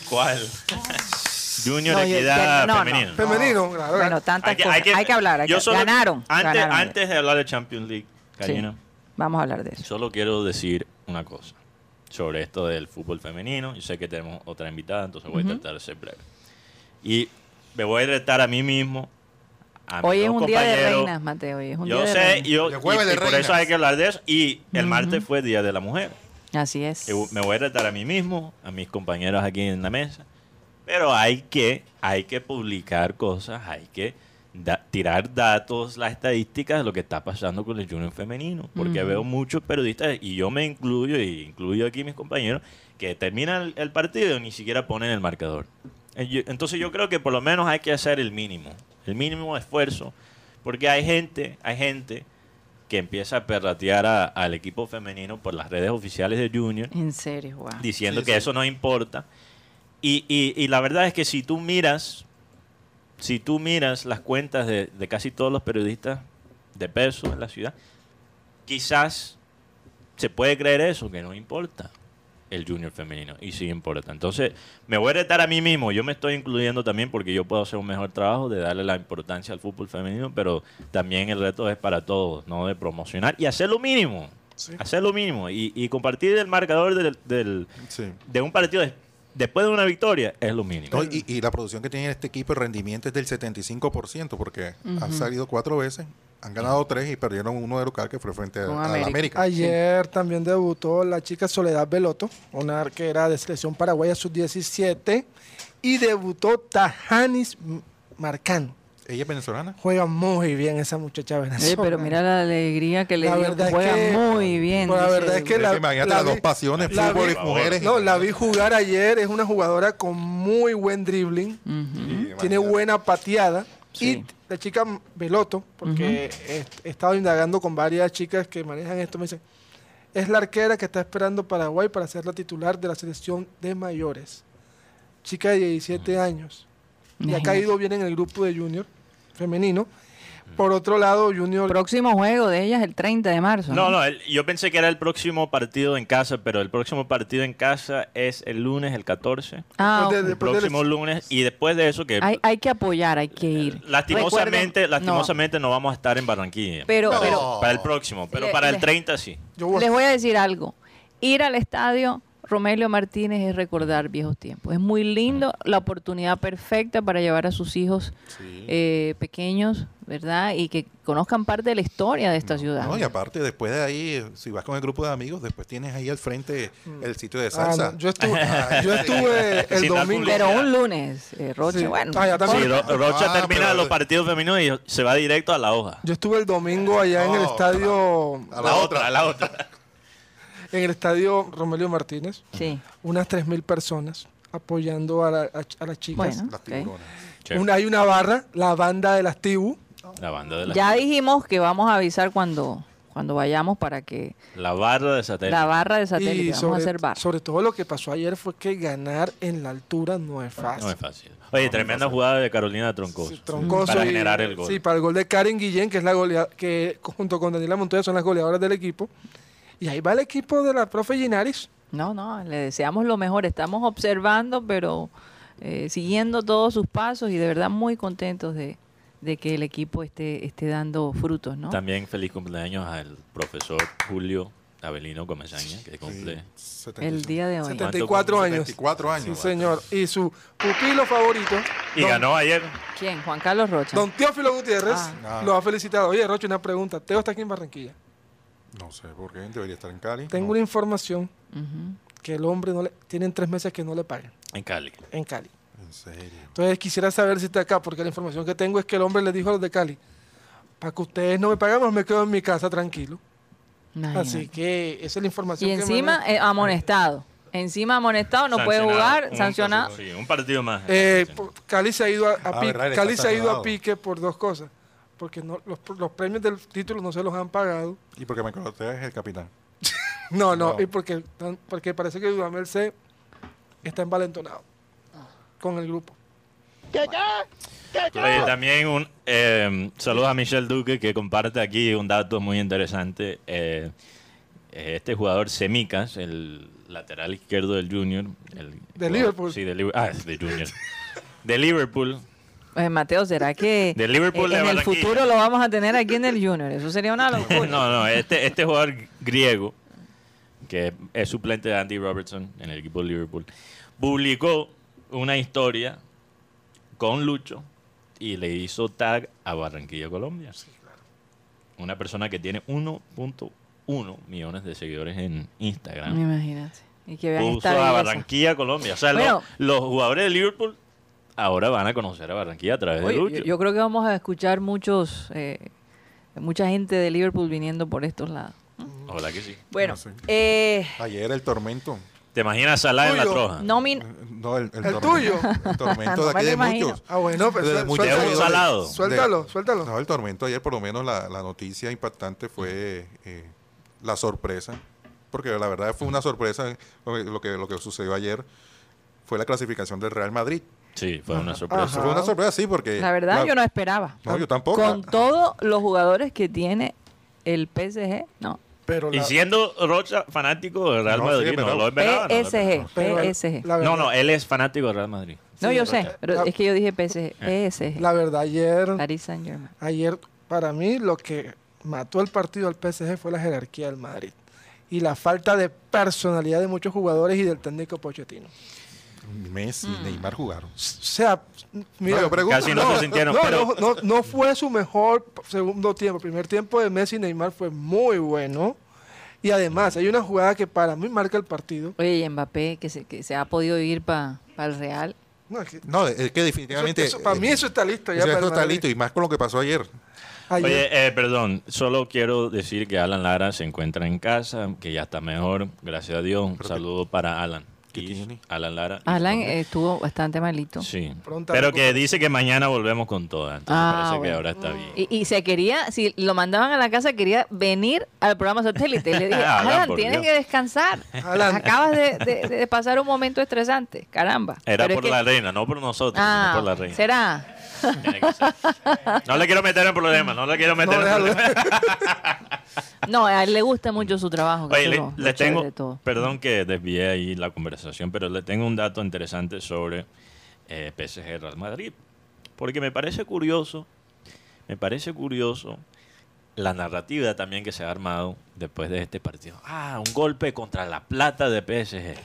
¿Cuál? Junior No, Equidad no, no. Femenino. Femenino, claro. Bueno, tantas cosas. Hay que, hablar. hay yo que- solo- ganaron. Antes, ganaron. antes de hablar de Champions League, Sí, Karina, Vamos a hablar de eso. solo quiero decir una cosa sobre esto del fútbol femenino. Yo sé que tenemos otra invitada, entonces voy a tratar de ser breve. Y me voy a retar a mí mismo. A Hoy es un día de reinas, Mateo. Hoy es un Yo día de sé, reinas. yo, De y, de y por eso hay que hablar de eso. Y el martes fue Día de la Mujer. Así es. Y Me voy a retar a mí mismo, a mis compañeros aquí en la mesa. Pero hay que, hay que publicar cosas, hay que da- tirar datos, las estadísticas de lo que está pasando con el junior femenino. Porque veo muchos periodistas, y yo me incluyo, y incluyo aquí mis compañeros, que terminan el, el partido y ni siquiera ponen el marcador. Eh, Entonces yo creo que por lo menos hay que hacer el mínimo, el mínimo esfuerzo Porque hay gente, hay gente que empieza a perratear a- al equipo femenino por las redes oficiales de Junior, En serio, wow. diciendo Sí, que sí. eso no importa. Y, y- y la verdad es que si tú miras, si tú miras las cuentas de, de casi todos los periodistas de peso en la ciudad, quizás se puede creer eso, que no importa el junior femenino. Y sí importa. Entonces, me voy a retar a mí mismo. Yo me estoy incluyendo también porque yo puedo hacer un mejor trabajo de darle la importancia al fútbol femenino, pero también el reto es para todos, ¿no? De promocionar y hacer lo mínimo. Sí. Hacer lo mínimo. Y, y compartir el marcador del, del- Sí. de un partido des- después de una victoria es lo mínimo. No, y, y la producción que tiene este equipo, el rendimiento es del 75%, porque han salido cuatro veces, han ganado tres y perdieron uno de local que fue frente a, América. Ayer también debutó la chica Soledad Beloto, una arquera de selección paraguaya sub-17, y debutó Tajanis Marcano. Ella es venezolana. Juega muy bien esa muchacha venezolana. pero mira la alegría que le La dio. verdad es Juega que- muy bien. Pero la dice verdad es que la, que imagínate la las vi- dos pasiones, la fútbol vi- y mujeres. No, la vi jugar ayer, es una jugadora con muy buen dribbling. Sí, tiene buena pateada. Sí. Y la chica Beloto, porque he, he estado indagando con varias chicas que manejan esto, me dicen, es la arquera que está esperando Paraguay para ser la titular de la selección de mayores. Chica de 17 años. Y ha caído bien en el grupo de junior femenino. Por otro lado, junior... Próximo juego de ella es el 30 de marzo. No, no, el- yo pensé que era el próximo partido en casa, pero el próximo partido en casa es el lunes, el 14. Ah, Después de- ok. El próximo lunes. Y después de eso, que hay, hay que apoyar, hay que ir. lastimosamente, Recuerden- lastimosamente no. vamos a estar en Barranquilla. Pero, No. pero para el próximo, pero Le- para el le- 30 sí. yo voy- les voy a decir algo. Ir al estadio Romelio Martínez es recordar viejos tiempos. Es muy lindo, la oportunidad perfecta para llevar a sus hijos eh, pequeños, ¿verdad? Y que conozcan parte de la historia de esta ciudad. No, y aparte, después de ahí, si vas con el grupo de amigos, después tienes ahí al frente el sitio de Ah, salsa. no, yo estuve, yo estuve el domingo... Pero un lunes, eh, Roche, Sí. bueno. Ah, ya también. Sí, Ro- Rocha Ah, termina pero- los partidos femeninos y se va directo a la hoja. Yo estuve el domingo allá en el estadio, A la otra. a la otra. En el estadio Romelio Martínez, Sí, unas 3.000 personas apoyando a, la- a- a las chicas. bueno. Las ok. tiburonas. Chévere. Una- hay una barra, la banda de las Tibu. La banda de la, Ya dijimos que vamos a avisar cuando, cuando vayamos para que la barra de satélite. la barra de satélite, Y vamos a sobre, hacer barra. sobre todo lo que pasó ayer fue que ganar en la altura no es fácil. No es fácil. Oye, tremenda jugada de Carolina Troncoso. Sí, Troncoso para y- generar el gol. Sí, para el gol de Karen Guillén, que es la golea, que junto con Daniela Montoya son las goleadoras del equipo. Y ahí va el equipo de la profe Ginaris. No, no, le deseamos lo mejor. Estamos observando, pero eh, siguiendo todos sus pasos y de verdad muy contentos de, de que el equipo esté, esté dando frutos, ¿no? También feliz cumpleaños al profesor Julio Avelino Comesaña, que cumple. El día de hoy. 74 años. 74 años. Sí, señor. Y su pupilo favorito, Y don, ganó ayer. ¿Quién? Juan Carlos Rocha. don Teófilo Gutiérrez, Ah. lo ha felicitado. Oye, Roche, una pregunta. Teo está aquí en Barranquilla. No sé por qué, debería estar en Cali. Tengo No. una información que el hombre no le... Tienen tres meses que no le pagan En Cali. en Cali. En serio. Entonces quisiera saber si está acá, porque la información que tengo es que el hombre le dijo a los de Cali, para que ustedes no me paguen, me quedo en mi casa tranquilo. Imagínate. Así que esa es la información Y que encima manejo. eh, amonestado. Encima amonestado, no puede jugar, Un- sancionado. Sí, un partido más. Eh, Cali se ha ido a, a Ah, pique, verdad, Cali se ha ido a pique por dos cosas. Porque no, los, los premios del título no se los han pagado. Y porque me conoces es el capitán. No, no, No. y porque, porque parece que Dudamel se está envalentonado con el grupo. Oye, también un eh, saludo a Michelle Duque que comparte aquí un dato muy interesante. Eh, eh, este jugador Semicas, el lateral izquierdo del Junior. El, De Liverpool. Sí, de Liverpool. Ah, de Junior. De Liverpool. Eh, Mateo, ¿será que De Liverpool eh, de en el futuro lo vamos a tener aquí en el Junior? Eso sería una locura. no, no, este, este jugador griego, que es suplente de Andy Robertson en el equipo de Liverpool, publicó una historia con Lucho y le hizo tag a Barranquilla, Colombia. Una persona que tiene 1.1 millones de seguidores en Instagram. Imagínate. Y que vean Puso a. Barranquilla, Colombia. O sea, Bueno. los jugadores de Liverpool ahora van a conocer a Barranquilla a través de Lucho. yo, yo creo que vamos a escuchar muchos, eh, mucha gente de Liverpool viniendo por estos lados. Ojalá que sí. Bueno, eh, Ayer el tormento. ¿Te imaginas Salah en la troja? No min- No, el, el ¿El tormento- tuyo? El tormento No de aquí de muchos. Ah, bueno, pues De muchos Es un suéltalo. salado. Suéltalo, suéltalo. No, el tormento ayer, por lo menos la, la noticia impactante fue eh, la sorpresa. Porque la verdad fue una sorpresa lo que, lo que, lo que sucedió ayer. Fue la clasificación del Real Madrid. Sí, fue una sorpresa. Ajá. Fue una sorpresa, sí, porque... La verdad, yo no esperaba. No, yo tampoco. Con todos los jugadores que tiene el PSG, no. Pero Y siendo Rocha fanático del Real No, sí, Madrid, pero- no lo esperaba. no lo esperaba. PSG, pero PSG. No, no, él es fanático del Real Madrid. No, sí, yo Rocha. sé, pero La- es que yo dije PSG, PSG. la verdad, ayer, Paris Saint Germain. ayer, para mí, lo que mató el partido al PSG fue la jerarquía del Madrid. Y la falta de personalidad de muchos jugadores y del técnico Pochettino. Messi, Neymar jugaron. O sea, mira, No, yo pregunto. Casi no se sintieron, no, pero- no, no, no fue su mejor segundo tiempo. El primer tiempo de Messi y Neymar fue muy bueno. Y además, hay una jugada que para mí marca el partido. Oye, y Mbappé, que se, que se ha podido ir para el Real. No, es que- No, es que definitivamente... eso- para mí eso está listo ya. para está listo, y más con lo que pasó ayer. Ayer- Oye, eh, perdón, solo quiero decir que Alan Lara se encuentra en casa, que ya está mejor, gracias a Dios. Un saludo para Alan. ¿Qué Y tiene? Alan Lara. Alan eh, estuvo bastante malito. Sí, pero que dice que mañana volvemos con todas. Entonces Ah, parece que ahora está bien. Y, y se quería, si lo mandaban a la casa, quería venir al programa satélite. Y le dije, Alan, Alan, tienes Dios. que descansar. Alan. Acabas de, de- de pasar un momento estresante. Caramba. Era Pero es por que- la reina, no por nosotros, Ah, sino por la reina. ¿será? Tiene que ser. No le quiero meter en problemas, no le quiero meter No, en problemas. No, a él le gusta mucho su trabajo. que Oye, le, tengo, perdón que desvié ahí la conversación, pero le tengo un dato interesante sobre eh, PSG Real Madrid. Porque me parece curioso, me parece curioso la narrativa también que se ha armado después de este partido. Ah, un golpe contra la plata de PSG.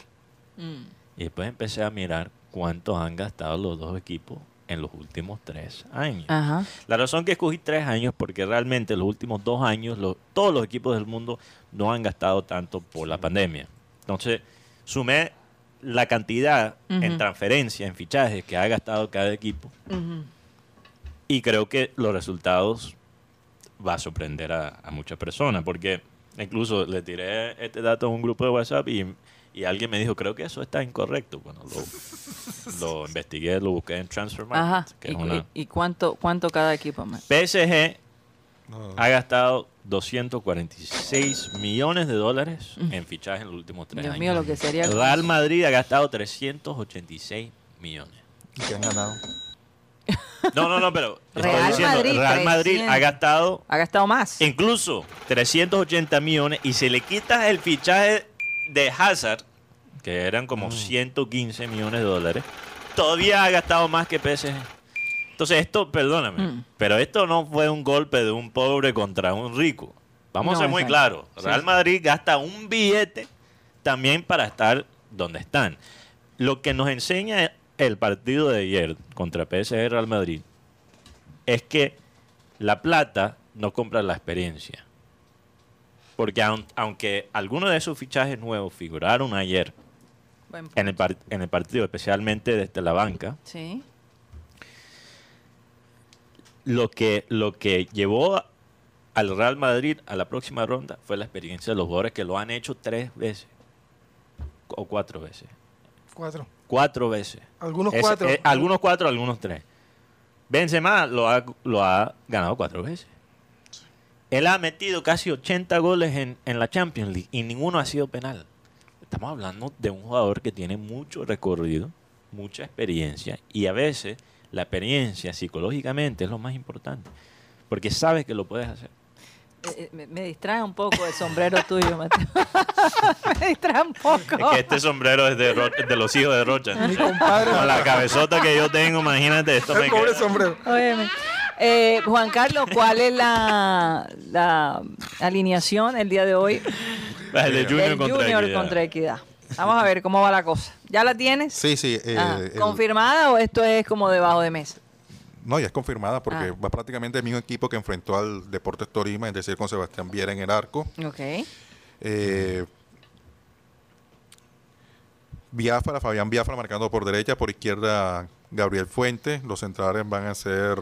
Mm. Y después empecé a mirar cuántos han gastado los dos equipos en los últimos tres años. Ajá. La razón que escogí tres años porque realmente los últimos dos años todos los equipos del mundo no han gastado tanto por la pandemia. Entonces, sumé la cantidad en Ujú. transferencia, en fichajes que ha gastado cada equipo y creo que los resultados va a sorprender a, a muchas personas porque incluso le tiré este dato a un grupo de WhatsApp y, y alguien me dijo, creo que eso está incorrecto. Bueno, lo, lo investigué, lo busqué en Transfer Ajá. Que ¿Y, es una... y- y cuánto, cuánto cada equipo más? PSG No, ha gastado 246 millones de dólares en fichajes en los últimos tres Dios años. mío, lo que sería. Real Madrid ha gastado 386 millones. ¿y qué han ganado? No, no, no, pero estoy Real diciendo, Madrid, Real Madrid 300. ha gastado Ha gastado más. incluso 380 millones y si le quitas el fichaje de Hazard, que eran como 115 millones de dólares, todavía ha gastado más que PSG. Entonces esto, perdóname, Mm. pero esto no fue un golpe de un pobre contra un rico. Vamos No, a ser muy claros. Real sí. Madrid gasta un billete también para estar donde están. Lo que nos enseña el partido de ayer contra PSG Real Madrid es que la plata no compra la experiencia. Porque aun- aunque algunos de esos fichajes nuevos figuraron ayer en el, par- en el partido, especialmente desde la banca, Sí. lo que, lo que llevó al Real Madrid a la próxima ronda fue la experiencia de los jugadores que lo han hecho tres veces o cuatro veces. Cuatro. Cuatro veces. Algunos Es- cuatro. eh, algunos cuatro, algunos tres. Benzema lo ha, lo ha ganado cuatro veces. Él ha metido casi 80 goles en, en la Champions League y ninguno ha sido penal. Estamos hablando de un jugador que tiene mucho recorrido, mucha experiencia y a veces la experiencia psicológicamente es lo más importante porque sabes que lo puedes hacer. Eh, eh, me, me distrae un poco el sombrero tuyo, Mateo. me distrae un poco. Es que este sombrero es de, Ro- de los hijos de Rocha. Mi compadre. Con la cabezota que yo tengo, imagínate, esto me el pobre queda. sombrero. Óyeme. Eh, Juan Carlos, ¿cuál es la, la alineación el día de hoy El de Junior contra Junior Equidad. contra Equidad? Vamos a ver cómo va la cosa. ¿Ya la tienes? Sí, sí. eh, el- ¿Confirmada o esto es como debajo de mesa? No, ya es confirmada porque Ah. va prácticamente el mismo equipo que enfrentó al Deportes Torima, es decir, con Sebastián Viera en el arco. Ok. Eh, Biafra, Fabián Biafra marcando por derecha, por izquierda Gabriel Fuente. Los centrales van a ser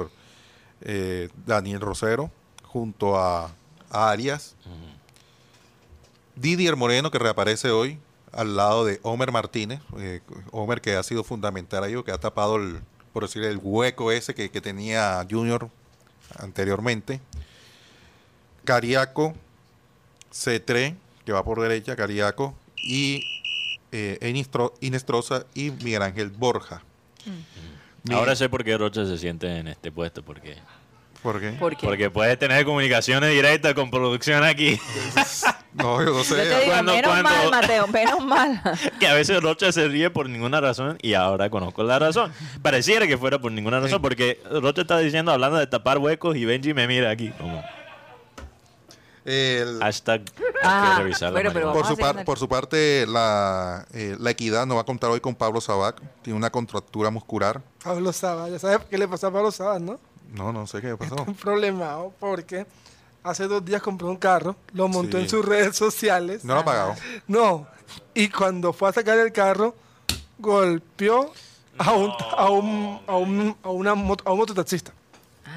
eh, Daniel Rosero junto a, Arias. Didier Moreno, que reaparece hoy, al lado de Homer Martínez. eh, Homer que ha sido fundamental ahí, que ha tapado, el, por decir, el hueco ese que, tenía Junior anteriormente. Cariaco, C3, que va por derecha, Cariaco, y eh, Inestrosa y Miguel Ángel Borja. Ahora sé por qué Rocha se siente en este puesto, porque ¿Por qué? ¿Por qué? porque puede tener comunicaciones directas con producción aquí, No, yo no Yo te sé. digo, Cuando- menos cuando- mal, Mateo, menos mal. que a veces Rocha se ríe por ninguna razón y ahora conozco la razón. Pareciera que fuera por ninguna razón, porque Rocha está diciendo, hablando de tapar huecos y Benji me mira aquí como El- hashtag hay Ah, que revisar la bueno, pero marihuana. por, su par- por parte, la, eh, la Equidad no va a contar hoy con Pablo Sabac. Tiene una contractura muscular. Pablo Saba, ya sabes qué le pasó a Pablo Saba, ¿no? No, no sé qué pasó. Un problemado porque hace dos días compró un carro, lo montó Sí. en sus redes sociales. No lo ha pagado. No, y cuando fue a sacar el carro, golpeó a un, a un, a un, a una a un mototaxista.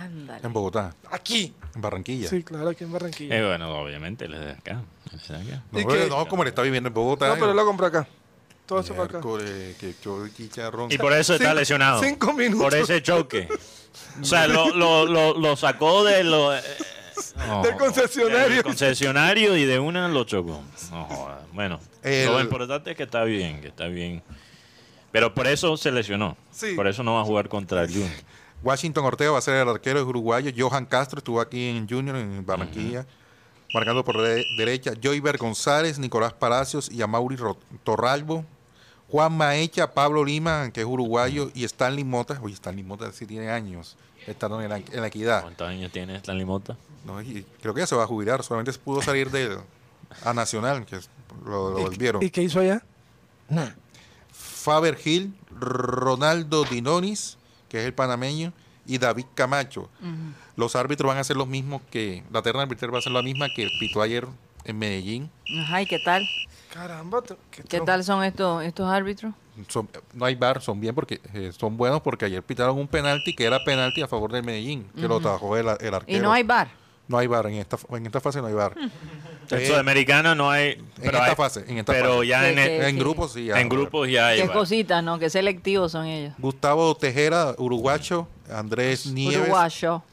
Ándale. En Bogotá, Aquí. en Barranquilla. Sí, claro, aquí en Barranquilla. Eh, bueno, obviamente, él es de acá. él es de acá. No, ¿Y pero qué? no, como él está viviendo en Bogotá. no, pero él lo compró acá. Todo eso fue acá. Que. Y por eso está Cinco- lesionado. cinco minutos. Por ese choque. O sea, lo, lo, lo, lo sacó de lo, eh, no, Del concesionario. del concesionario y de una lo chocó. No joda. Bueno, El- lo importante es que está bien, que está bien. Pero por eso se lesionó. Sí. Por eso no va a jugar contra el Junior. Washington Ortega va a ser el arquero es uruguayo. Johan Castro estuvo aquí en Junior, en Barranquilla. Marcando por de- derecha. Joyver González, Nicolás Palacios y Amaury Ro- Torralbo. Juan Maecha, Pablo Lima, que es uruguayo, y Stanley Mota. Oye, Stanley Mota sí tiene años estando en la, en la equidad. ¿Cuántos años tiene Stanley Mota? No, y creo que ya se va a jubilar. Solamente pudo salir de, a Nacional, que lo, lo volvieron. ¿Y qué hizo allá? Faber Gil, Ronaldo Dinonis, que es el panameño, y David Camacho. Los árbitros van a ser los mismos que. La terna arbitral va a ser la misma que pitó ayer en Medellín. Ajá, ¿y qué tal? Caramba, qué, ¿Qué tro- tal son estos, estos árbitros? Son- no hay bar, son bien porque eh, son buenos porque ayer pitaron un penalti que era penalti a favor del Medellín, que lo trabajó el, el arquero. Y no hay bar. No hay bar en esta, en esta fase no hay bar. En Eh, Sudamericana no hay. pero esta hay- fase, en esta pero fase. ya Sí, en, el- sí. en grupos sí. ya en grupos ya hay. Qué cositas, ¿no? Qué selectivos son ellos. Gustavo Tejera, uruguayo, Andrés Nieves, Uruguayo.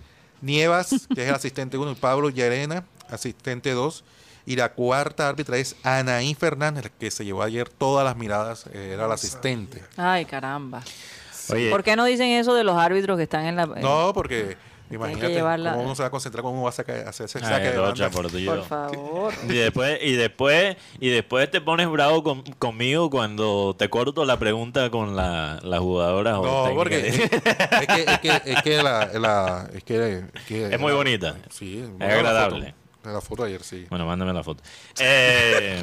Nievas, que es el asistente 1, y Pablo Llerena, asistente 2. Y la cuarta árbitra es Anaí Fernández, que se llevó ayer todas las miradas, eh, era la asistente. Ay, caramba. Oye, ¿Por qué no dicen eso de los árbitros que están en la... en- No, porque imagínate llevarla- cómo uno se va a concentrar, cómo uno va a sacar, hacer ese ay, saque de Rocha, banda. por. Por favor. Y después, y después, y después te pones bravo con- conmigo cuando te corto la pregunta con la, la jugadora. No, porque es que, es que, es que la, la- es que, es que- Es muy bonita. Sí, Es agradable. La foto ayer, sí. Bueno, mándame la foto. Eh,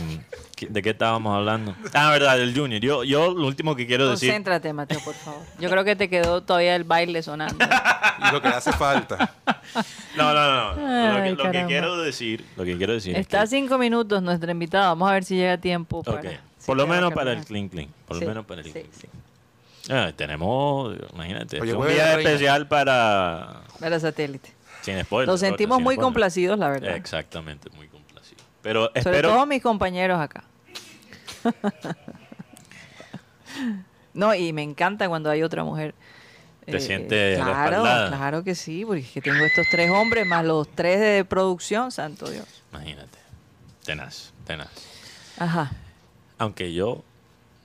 ¿qué- ¿De qué estábamos hablando? Ah, verdad, del Junior. Yo, yo lo último que quiero decir... Concéntrate, Mateo, por favor. Yo creo que te quedó todavía el baile sonando. Y lo que hace falta. No, no, no. Lo, que, lo quiero decir, lo que quiero decir es Está a que- cinco minutos nuestra invitada. Vamos a ver si llega a tiempo. Para, si Por lo menos para clean clean. Por Sí, lo menos para el sí. clean. Ah, tenemos, imagínate, Oye, un día especial para... Para satélite. Sin. Nos sentimos muy complacidos, la verdad. Exactamente, muy complacidos. Pero Sobre espero... todo mis compañeros acá. no, y me encanta cuando hay otra mujer. Eh, Te sientes Claro, respaldada. claro que sí, porque es que tengo estos tres hombres más los tres de producción, santo Dios. Imagínate. Tenaz, tenaz. Ajá. Aunque yo,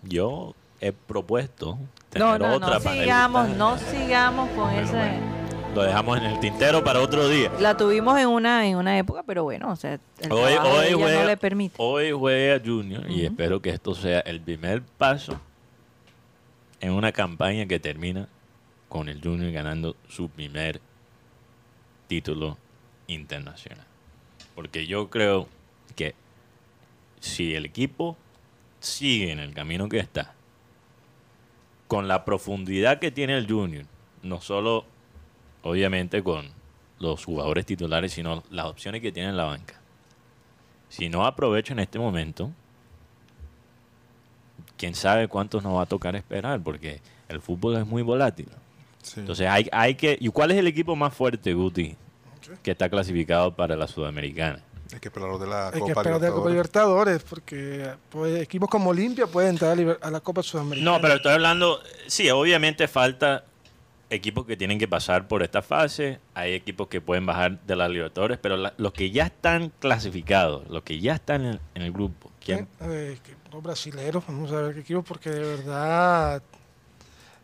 yo he propuesto tener No, no, otra no panelista. sigamos, no sigamos con Bueno, ese. bueno. Lo dejamos en el tintero para otro día. La tuvimos en una en una época, pero bueno, o sea, el Hoy, juega, no le permite. hoy juega Junior y espero que esto sea el primer paso en una campaña que termina con el Junior ganando su primer título internacional. Porque yo creo que si el equipo sigue en el camino que está, con la profundidad que tiene el Junior, no solo obviamente con los jugadores titulares, sino las opciones que tiene en la banca. Si no aprovecho en este momento, quién sabe cuántos nos va a tocar esperar, porque el fútbol es muy volátil. Sí. Entonces hay, hay que... ¿Y cuál es el equipo más fuerte, Guti, que está clasificado para la Sudamericana? Hay que esperar de la Hay que Copa esperar de la Copa Libertadores. Porque pues, equipos como Olimpia pueden entrar a la Copa Sudamericana. No, pero estoy hablando, sí, obviamente falta equipos que tienen que pasar por esta fase, hay equipos que pueden bajar de las Libertadores, pero la- los que ya están clasificados, los que ya están en, en el grupo, ¿quién? Eh, los brasileros, vamos a ver qué equipos, porque de verdad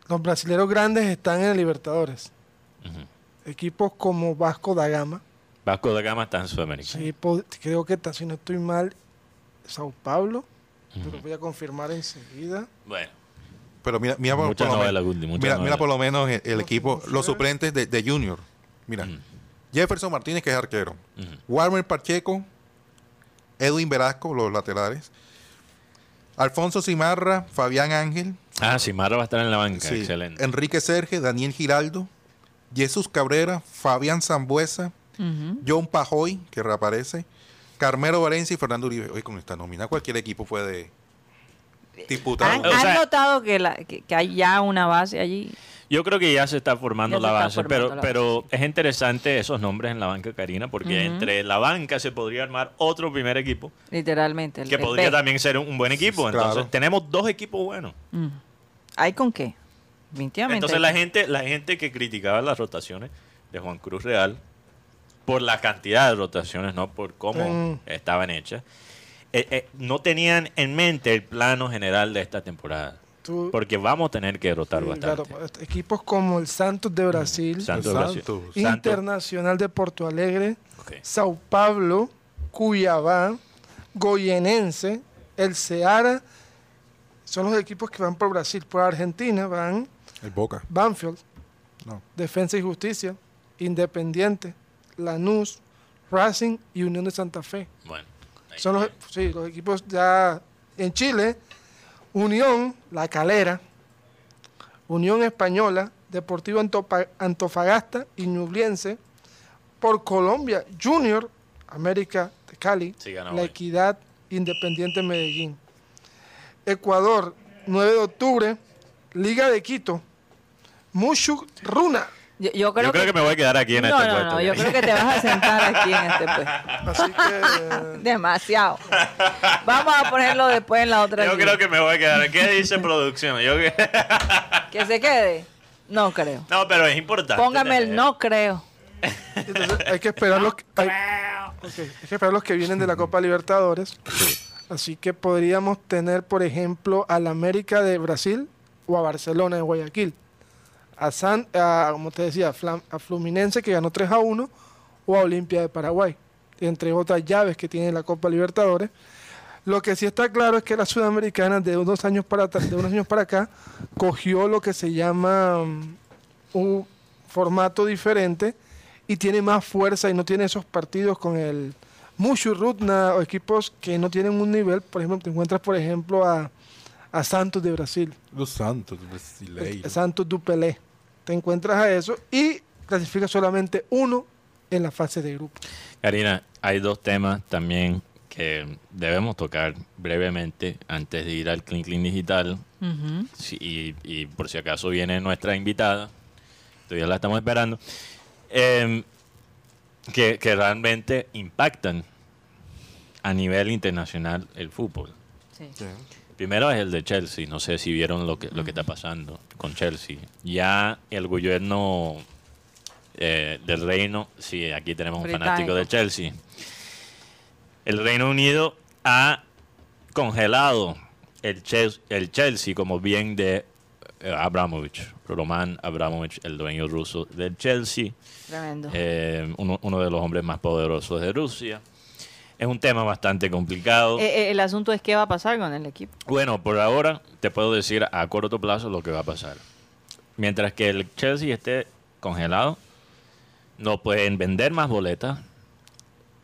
los brasileros grandes están en Libertadores. Equipos como Vasco da Gama, Vasco da Gama está en Sudamérica. sí, creo que está, si no estoy mal, Sao Paulo, Ujú. pero voy a confirmar enseguida. Bueno, Pero mira, mira, por, lo novela, menos, Gundi, mira, mira por lo menos el, equipo, los suplentes de, de Junior. Mira. Jefferson Martínez, que es arquero. Warmer Pacheco, Edwin Velasco, los laterales. Alfonso Cimarra, Fabián Ángel, Ah, Simara va a estar en la banca, sí, excelente. Enrique Serge, Daniel Giraldo, Jesús Cabrera, Fabián Zambuesa. John Pajoy, que reaparece, Carmelo Valencia y Fernando Uribe. Hoy con esta nómina cualquier equipo puede disputar. ¿Han, O han sea- notado que, la- que, que hay ya una base allí? Yo creo que ya se está formando Ya la está base, formando pero, la base, pero es interesante esos nombres en la banca, Karina, porque entre la banca se podría armar otro primer equipo Literalmente. el- que el podría B. también ser un, un buen equipo. Sí, claro. Entonces, tenemos dos equipos buenos. Mm. ¿Hay con qué? Entonces, la gente, la gente que criticaba las rotaciones de Juan Cruz Real por la cantidad de rotaciones, no por cómo Mm. estaban hechas, eh, eh, no tenían en mente el plano general de esta temporada. Tú- Porque vamos a tener que rotar sí, bastante. claro, pues, equipos como el Santos de Brasil, Santos. Internacional de Porto Alegre. Sao Paulo, Cuyabá, Goyenense, el Ceará, son los equipos que van por Brasil. Por Argentina van El Boca. Banfield, No. Defensa y Justicia, Independiente, Lanús, Racing y Unión de Santa Fe. Son los, sí, los equipos ya en Chile, Unión, La Calera, Unión Española, Deportivo Antofagasta y Ñublense. Por Colombia, Junior, América de Cali, Sí, La hoy. Equidad, Independiente Medellín. Ecuador, 9 de octubre, Liga de Quito, Mushu Runa. Yo, yo creo, Yo creo que me voy a quedar aquí en no, este no, puesto. no, yo creo que te vas a sentar aquí en este puesto. Así que Demasiado. Vamos a ponerlo después en la otra Yo creo que me voy a quedar. ¿Qué dice producción? Yo que- Que se quede. No creo. No, pero es importante. Póngame el tener- no creo. Entonces hay que esperar los que, hay que esperar los que vienen de la Copa Libertadores. Así que podríamos tener, por ejemplo, al América de Brasil o a Barcelona de Guayaquil. A San, a, como te decía, a Fluminense que ganó 3 a 1 o a Olimpia de Paraguay, entre otras llaves que tiene la Copa Libertadores. Lo que sí está claro es que la sudamericana de unos años para de unos años para acá cogió lo que se llama mm, un formato diferente y tiene más fuerza y no tiene esos partidos con el Mushu Rutna o equipos que no tienen un nivel. Por ejemplo, te encuentras, por ejemplo, a, a Santos de Brasil, Los Santos brasileiros. Santos Dupelé. Te encuentras a eso y clasifica solamente uno en la fase de grupo. Karina, hay dos temas también que debemos tocar brevemente antes de ir al Clean Clean Digital. Y, y por si acaso viene nuestra invitada, todavía la estamos esperando, em, que, que realmente impactan a nivel internacional el fútbol. Sí. Sí. Primero es el de Chelsea, no sé si vieron lo que, lo que está pasando con Chelsea. Ya el gobierno eh, del Reino, sí, aquí tenemos un fanático de Chelsea. El Reino Unido ha congelado el, Chel- el Chelsea como bien de eh, Abramovich, Roman Abramovich, el dueño ruso del Chelsea Tremendo. eh, uno, uno de los hombres más poderosos de Rusia. Es un tema bastante complicado. Eh, eh, el asunto es qué va a pasar con el equipo. Bueno, por ahora te puedo decir a corto plazo lo que va a pasar. Mientras que el Chelsea esté congelado, no pueden vender más boletas.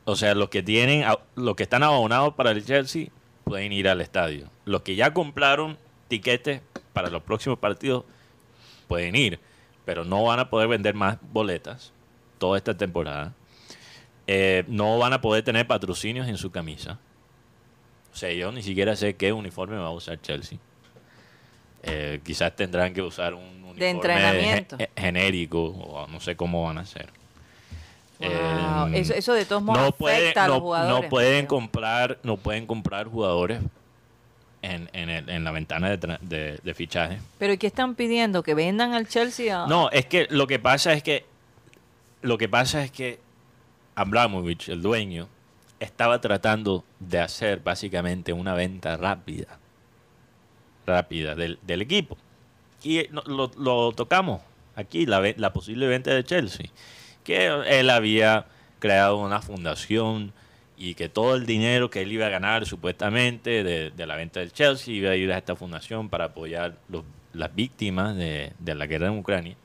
O sea, los que tienen, los que están abonados para el Chelsea pueden ir al estadio. Los que ya compraron tiquetes para los próximos partidos pueden ir, pero no van a poder vender más boletas toda esta temporada. Eh, no van a poder tener patrocinios en su camisa. O sea, yo ni siquiera sé qué uniforme va a usar Chelsea. Eh, quizás tendrán que usar un uniforme entrenamiento. ge- genérico o no sé cómo van a hacer. Wow, Eh, eso, eso de todos modos no afecta pueden, a los no- jugadores. no pueden comprar, no pueden comprar jugadores en, en, el- en la ventana de, de, de fichaje. Pero ¿y qué están pidiendo? ¿Que vendan al Chelsea? a- No, es que lo que pasa es que lo que pasa es que Abramovich, el dueño, estaba tratando de hacer básicamente una venta rápida, rápida del, equipo. Y eh, lo, lo tocamos aquí, la, posible venta de Chelsea, que él había creado una fundación y que todo el dinero que él iba a ganar supuestamente de, la venta del Chelsea iba a ir a esta fundación para apoyar las víctimas de la guerra en Ucrania.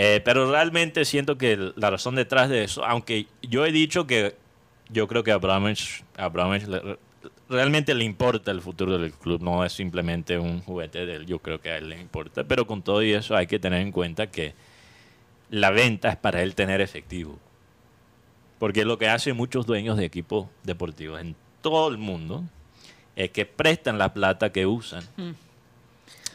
Eh, pero realmente siento que la razón detrás de eso, aunque yo he dicho que yo creo que a Abramovich, Abramovich le- realmente le importa el futuro del club, no es simplemente un juguete de él, yo creo que a él le importa, pero con todo y eso hay que tener en cuenta que la venta es para él tener efectivo. Porque lo que hacen muchos dueños de equipos deportivos en todo el mundo es que prestan la plata que usan Mm.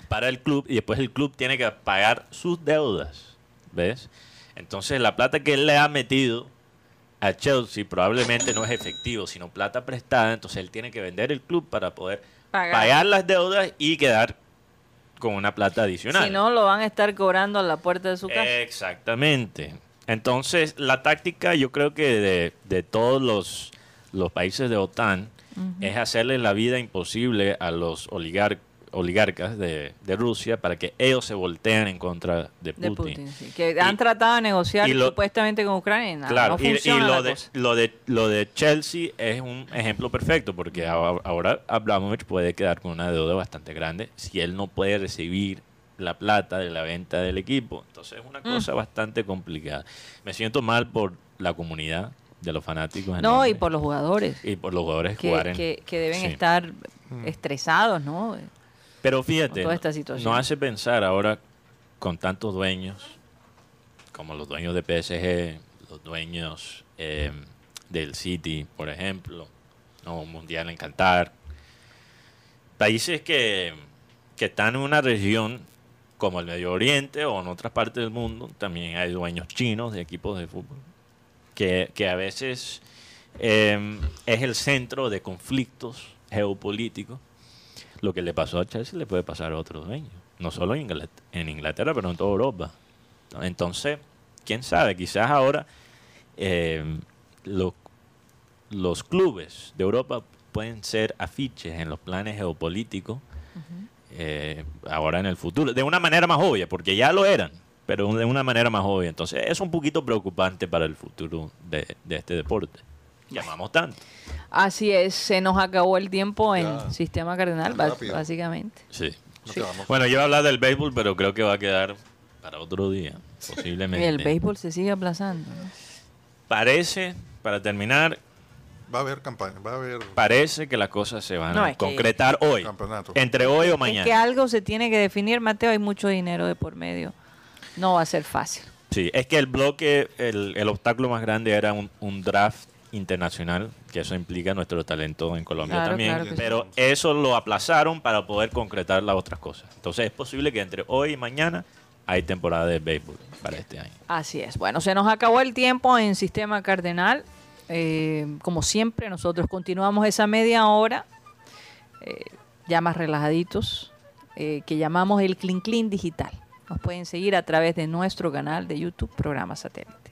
para el club y después el club tiene que pagar sus deudas. ¿Ves? Entonces la plata que él le ha metido a Chelsea probablemente no es efectivo, sino plata prestada. Entonces él tiene que vender el club para poder Pagar. pagar, las deudas y quedar con una plata adicional. Si no, lo van a estar cobrando a la puerta de su casa. Exactamente. Entonces, la táctica yo creo que de, de todos los, los países de OTAN es hacerle la vida imposible a los oligar- oligarcas de, de Rusia para que ellos se volteen en contra de de Putin. Putin, sí. Que han tratado de negociar lo- supuestamente con Ucrania y nada, Claro, no y- lo, de, lo, de, lo de Chelsea es un ejemplo perfecto porque ahora, Abramovich puede quedar con una deuda bastante grande si él no puede recibir la plata de la venta del equipo. Entonces es una Mm. cosa bastante complicada. Me siento mal por la comunidad de los fanáticos. No, y por los jugadores y por los jugadores que, jugar que, en- que, que deben sí. estar estresados, ¿no? Pero fíjate, toda esta situación. nos hace pensar ahora con tantos dueños, como los dueños de PSG, los dueños eh, del City, por ejemplo, no Mundial en Qatar, países que, que están en una región como el Medio Oriente o en otras partes del mundo, también hay dueños chinos de equipos de fútbol, que, que a veces eh, es el centro de conflictos geopolíticos lo que le pasó a Chelsea le puede pasar a otros dueños. No solo en Inglaterra, en Inglaterra, pero en toda Europa. Entonces, quién sabe, quizás ahora eh, lo- los clubes de Europa pueden ser afiches en los planes geopolíticos eh, ahora en el futuro, de una manera más obvia, porque ya lo eran, pero de una manera más obvia. Entonces, es un poquito preocupante para el futuro de, de este deporte. Llamamos tanto. Así es, se nos acabó el tiempo en Ya. Sistema Cardenal, básicamente. Sí. Bueno, yo iba a hablar del béisbol, pero creo que va a quedar para otro día, posiblemente. Y el béisbol se sigue aplazando. ¿no? Parece, para terminar, Va a haber campaña, va a haber parece que las cosas se van No, a es que- concretar hoy. campeonato. Entre hoy o Es mañana. que algo se tiene que definir, Mateo, hay mucho dinero de por medio. No va a ser fácil. Sí, es que el bloque, el, el obstáculo más grande era un, un draft internacional, que eso implica nuestro talento en Colombia Claro, también. claro que sí. pero eso lo aplazaron para poder concretar las otras cosas. Entonces es posible que entre hoy y mañana hay temporada de béisbol para este año. Así es. Bueno, se nos acabó el tiempo en Sistema Cardenal. Eh, como siempre, nosotros continuamos esa media hora, eh, ya más relajaditos, eh, que llamamos el Clean Clean Digital. Nos pueden seguir a través de nuestro canal de YouTube, Programa Satélite.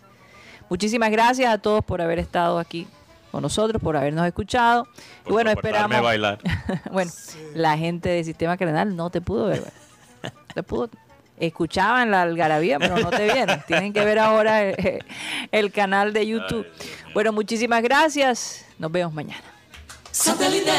Muchísimas gracias a todos por haber estado aquí con nosotros, por habernos escuchado. y bueno, esperamos. bailar. bueno, la gente de Sistema Cardenal no te pudo ver. Te pudo. Escuchaban la algarabía, pero no te vieron. Tienen que ver ahora el, el canal de YouTube. Bueno, muchísimas gracias. Nos vemos mañana. Satellite.